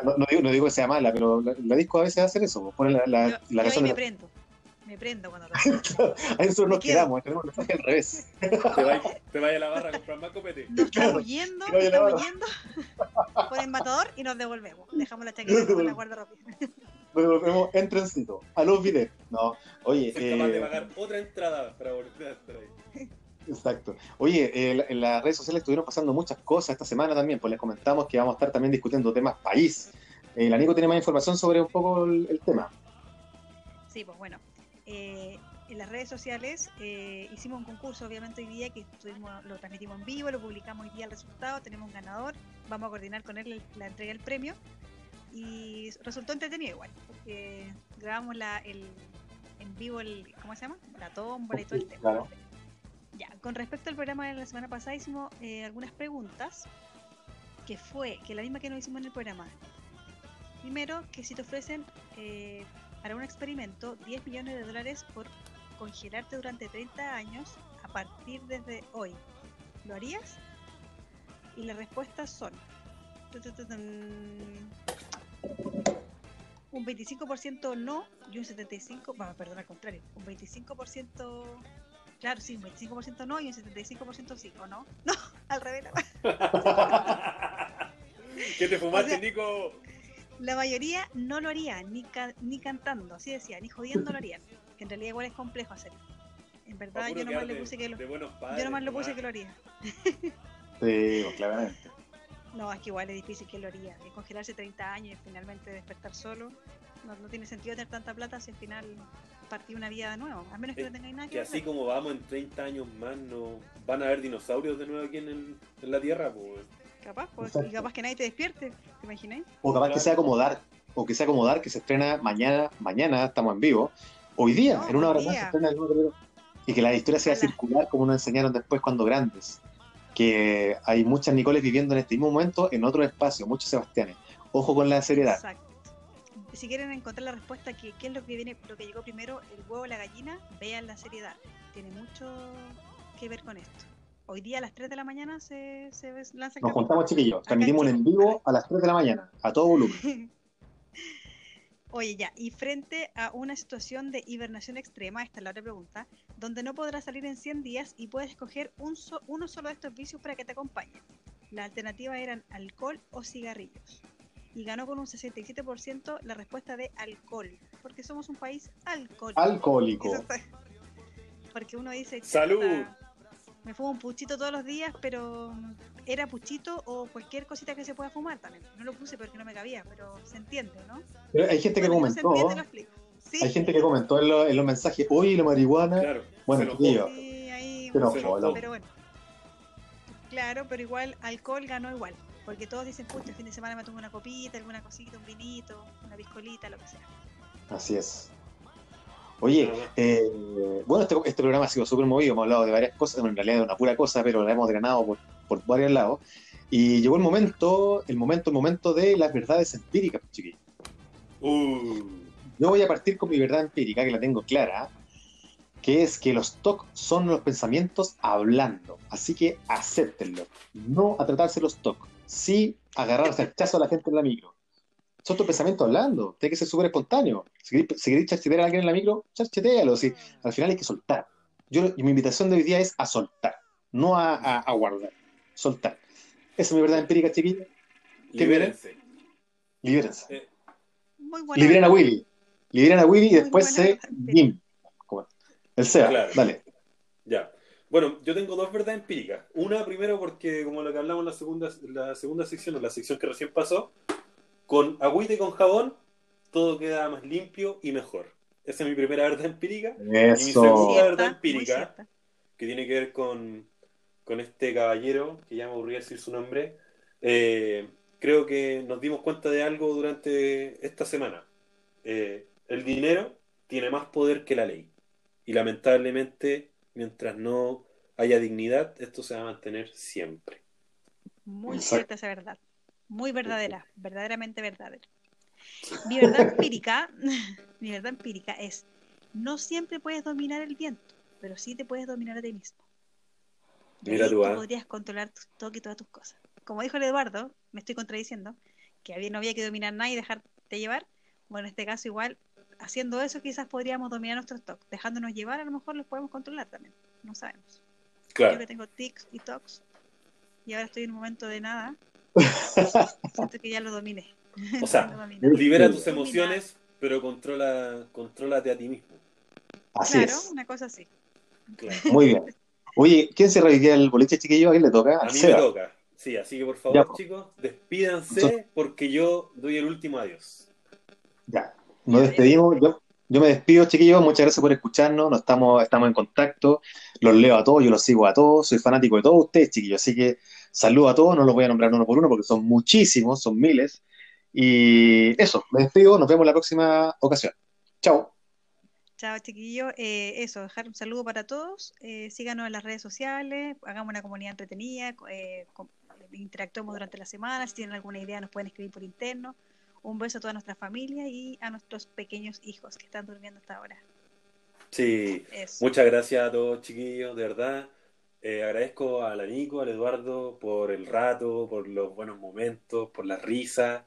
No, no digo, no digo que sea mala, pero la, la disco a veces hace eso, pues, ponen la, la, Yo, la yo ahí canción me de prendo. Me prendo cuando lo Ahí nosotros nos Me quedo. quedamos, tenemos el mensaje al revés. Te vayas te vaya a la barra a comprar más copete. Nos estamos yendo, que vaya la estamos barra. yendo por el matador y nos devolvemos. Dejamos la chaqueta con la guardarropa. Nos volvemos en trencito, a los videos. No, oye, Soy capaz de eh, pagar otra entrada para volver a estar ahí. Exacto. Oye, eh, en las redes sociales estuvieron pasando muchas cosas esta semana también, pues les comentamos que vamos a estar también discutiendo temas país. Eh, la Nico tiene más información sobre un poco el, el tema. Sí, pues bueno. eh, en las redes sociales eh, hicimos un concurso, obviamente hoy día, que estuvimos, lo transmitimos en vivo, lo publicamos hoy día el resultado, tenemos un ganador, vamos a coordinar con él la entrega del premio. Y resultó entretenido igual, porque grabamos la, el, en vivo el, ¿cómo se llama? La tómbola y todo el tema. Claro. Ya, con respecto al programa de la semana pasada hicimos eh, algunas preguntas, que fue, que la misma que nos hicimos en el programa. Primero, que si te ofrecen eh, para un experimento 10 millones de dólares por congelarte durante 30 años a partir desde hoy, ¿lo harías? Y las respuestas son un 25% no y un 75%, bueno, perdón, al contrario, un 25%, claro, sí, un 25% no y un 75% sí, ¿o no? No, al revés. ¿Qué te fumaste, O sea, Nico? La mayoría no lo haría, ni, ca- ni cantando, así decía, ni jodiendo lo harían. Que en realidad igual es complejo hacerlo. En verdad yo nomás le puse que lo, yo padres, nomás lo puse que lo haría. Sí, pues, claramente. No, es que igual es difícil que lo haría. De congelarse 30 años y finalmente despertar solo. No, no tiene sentido tener tanta plata si al final partí una vida de nuevo. A menos que Eh, no tengáis nada que Que así hacer. como vamos en 30 años más, no van a haber dinosaurios de nuevo aquí en, el- en la Tierra, pues. Capaz, pues, Exacto. y capaz que nadie te despierte. ¿Te imagináis? O capaz que sea como Dark, o que sea como Dark, que se estrena mañana, mañana estamos en vivo. Hoy día, No, en una hora más, se estrena el nuevo. Y que la historia sea circular, como nos enseñaron después cuando grandes. Que hay muchas Nicoles viviendo en este mismo momento en otro espacio, muchos Sebastianes. Ojo con la seriedad. Exacto. Si quieren encontrar la respuesta que qué es lo que viene, lo que llegó primero, el huevo o la gallina, vean la seriedad. Tiene mucho que ver con esto. Hoy día a las 3 de la mañana se, se lanza el Nos capítulo. juntamos, chiquillos. Transmitimos en vivo a las 3 de la mañana, a todo volumen. Oye, ya, y frente a una situación de hibernación extrema, esta es la otra pregunta, donde no podrás salir en 100 días y puedes escoger un so- uno solo de estos vicios para que te acompañen. Las alternativas eran alcohol o cigarrillos. Y ganó con un 67% la respuesta de alcohol, porque somos un país alcohólico. Alcohólico. Está- Porque uno dice, ¡Salud! "Chuta, me fumo un puchito todos los días, pero era puchito o cualquier cosita que se pueda fumar también. No lo puse porque no me cabía, pero se entiende, ¿no? Pero hay gente que Bueno, no se comentó, entiende, lo explico. Sí. hay gente que comentó en, los- en los mensajes, oye, la marihuana. Claro, Bueno, chiquillos, Sí, ahí pero bueno. Claro, pero igual alcohol ganó igual. Porque todos dicen, pucha, el fin de semana me tomo una copita, alguna cosita, un vinito, una piscolita, lo que sea. Así es. Oye, más. eh, bueno, este, este programa ha sido súper movido, hemos hablado de varias cosas, bueno, en realidad de una pura cosa, pero la hemos ganado por, por varios lados. Y llegó el momento, el momento, el momento de las verdades empíricas, chiquillos. Uh, Yo voy a partir con mi verdad empírica, que la tengo clara, que es que los TOC son los pensamientos hablando. Así que acéptenlo. No a tratarse los TOC. Sí agarrarse al chazo a la gente en la micro. Son tus pensamientos hablando. Tiene que ser súper espontáneo. Si queréis, si queréis charchetear a alguien en la micro, charchetealo. Sí. Al final hay que soltar. Yo, y mi invitación de hoy día es a soltar, no a, a- a guardar. soltar. Esa es mi verdad empírica, chiquillos. ¿Qué Libérense. Libérense. Eh. Liberen a Willy. Liberen a Willy y después se El Seba, Claro. dale. Bueno, yo tengo dos verdades empíricas. Una, primero, porque como lo que hablamos en la segunda, la segunda sección, o la sección que recién pasó, con agüita y con jabón, todo queda más limpio y mejor. Esa es mi primera verdad empírica. Y mi segunda verdad empírica, que tiene que ver con, con este caballero, que ya me aburría decir su nombre, eh, creo que nos dimos cuenta de algo durante esta semana. Eh, el dinero tiene más poder que la ley. Y lamentablemente, mientras no haya dignidad, esto se va a mantener siempre. Muy Exacto. cierta esa verdad. Muy verdadera, verdaderamente verdadera. Mi verdad empírica, mi verdad empírica es, no siempre puedes dominar el viento, pero sí te puedes dominar a ti mismo. Y Mira tú, ah. podrías controlar tus toques y todas tus cosas. Como dijo el Eduardo, me estoy contradiciendo, que había, no había que dominar nada y dejarte llevar. Bueno, en este caso igual, haciendo eso quizás podríamos dominar nuestros toques. Dejándonos llevar a lo mejor los podemos controlar también. No sabemos. Yo Claro. que tengo tics y tocs y ahora estoy en un momento de nada, siento que ya lo dominé. O sea. Libera tus emociones, pero controla, contrólate a ti mismo. Así claro, es. una cosa así. Claro. Muy bien. Oye, ¿quién se reviviría el boliche, chiquillo? ¿A quién le toca? A mí me Seba. toca. Sí, así que por favor, Ya, chicos, despídanse porque yo doy el último adiós. Ya, nos despedimos. Yo, yo me despido, chiquillos. Muchas gracias por escucharnos. Nos estamos, estamos en contacto. Los leo a todos, yo los sigo a todos. Soy fanático de todos ustedes, chiquillos. Así que saludo a todos. No los voy a nombrar uno por uno porque son muchísimos, son miles. Y eso, me despido. Nos vemos la próxima ocasión. Chao. Chao, chiquillos. Eh, eso, dejar un saludo para todos. Eh, síganos en las redes sociales, hagamos una comunidad entretenida, eh, interactuemos durante la semana. Si tienen alguna idea, nos pueden escribir por interno. Un beso a toda nuestra familia y a nuestros pequeños hijos que están durmiendo hasta ahora. Sí, Eso. muchas gracias a todos, chiquillos, de verdad. Eh, agradezco a la Nico, al Eduardo por el rato, por los buenos momentos, por la risa.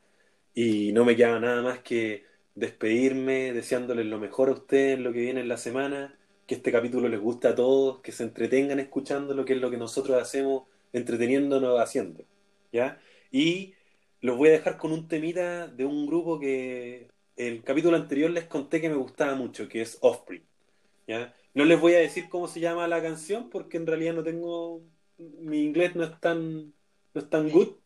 Y no me queda nada más que despedirme, deseándoles lo mejor a ustedes lo que viene en la semana, que este capítulo les guste a todos, que se entretengan escuchando lo que es lo que nosotros hacemos, entreteniéndonos haciendo, ¿ya? Y los voy a dejar con un temita de un grupo que el capítulo anterior les conté que me gustaba mucho, que es Offspring, ¿ya? No les voy a decir cómo se llama la canción porque en realidad no tengo, mi inglés no es tan, no es tan good,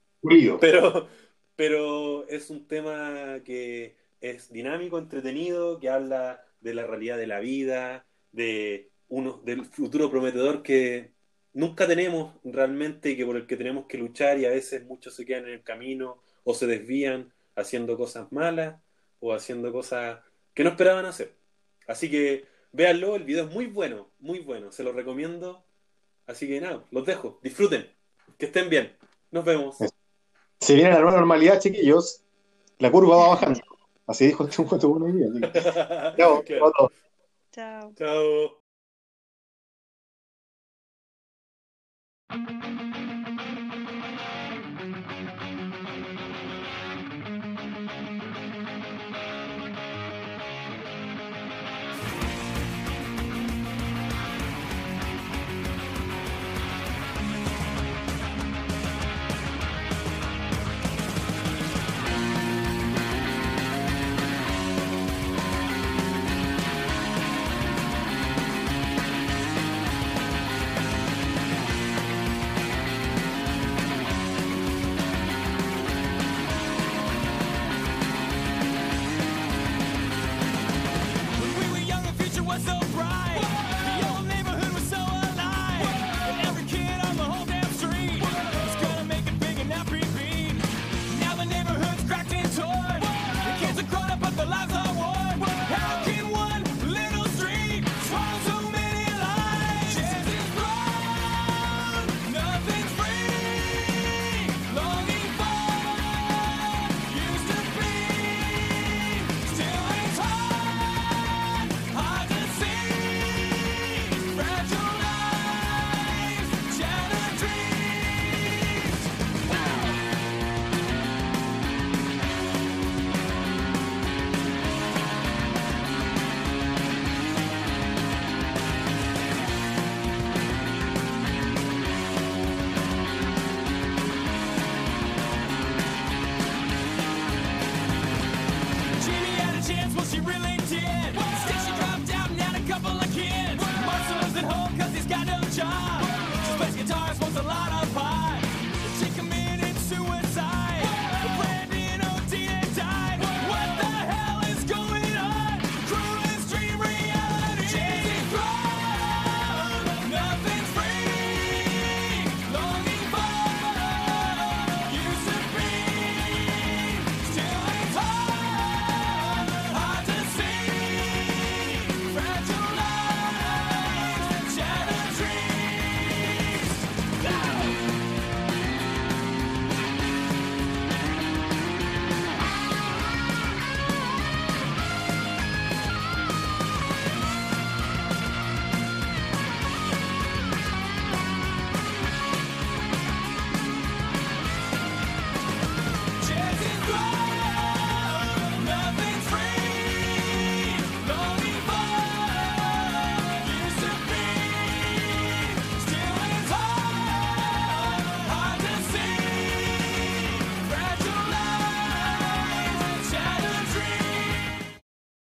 pero, pero es un tema que es dinámico, entretenido, que habla de la realidad de la vida, de uno, del futuro prometedor que nunca tenemos realmente y que por el que tenemos que luchar y a veces muchos se quedan en el camino o se desvían haciendo cosas malas o haciendo cosas que no esperaban hacer. Así que véanlo, el video es muy bueno, muy bueno, se lo recomiendo. Así que nada, los dejo, disfruten, que estén bien, nos vemos. Se viene la nueva normalidad, chiquillos. La curva va bajando. Así dijo un cuento bueno hoy día. así que- Chao. Chao. Chao.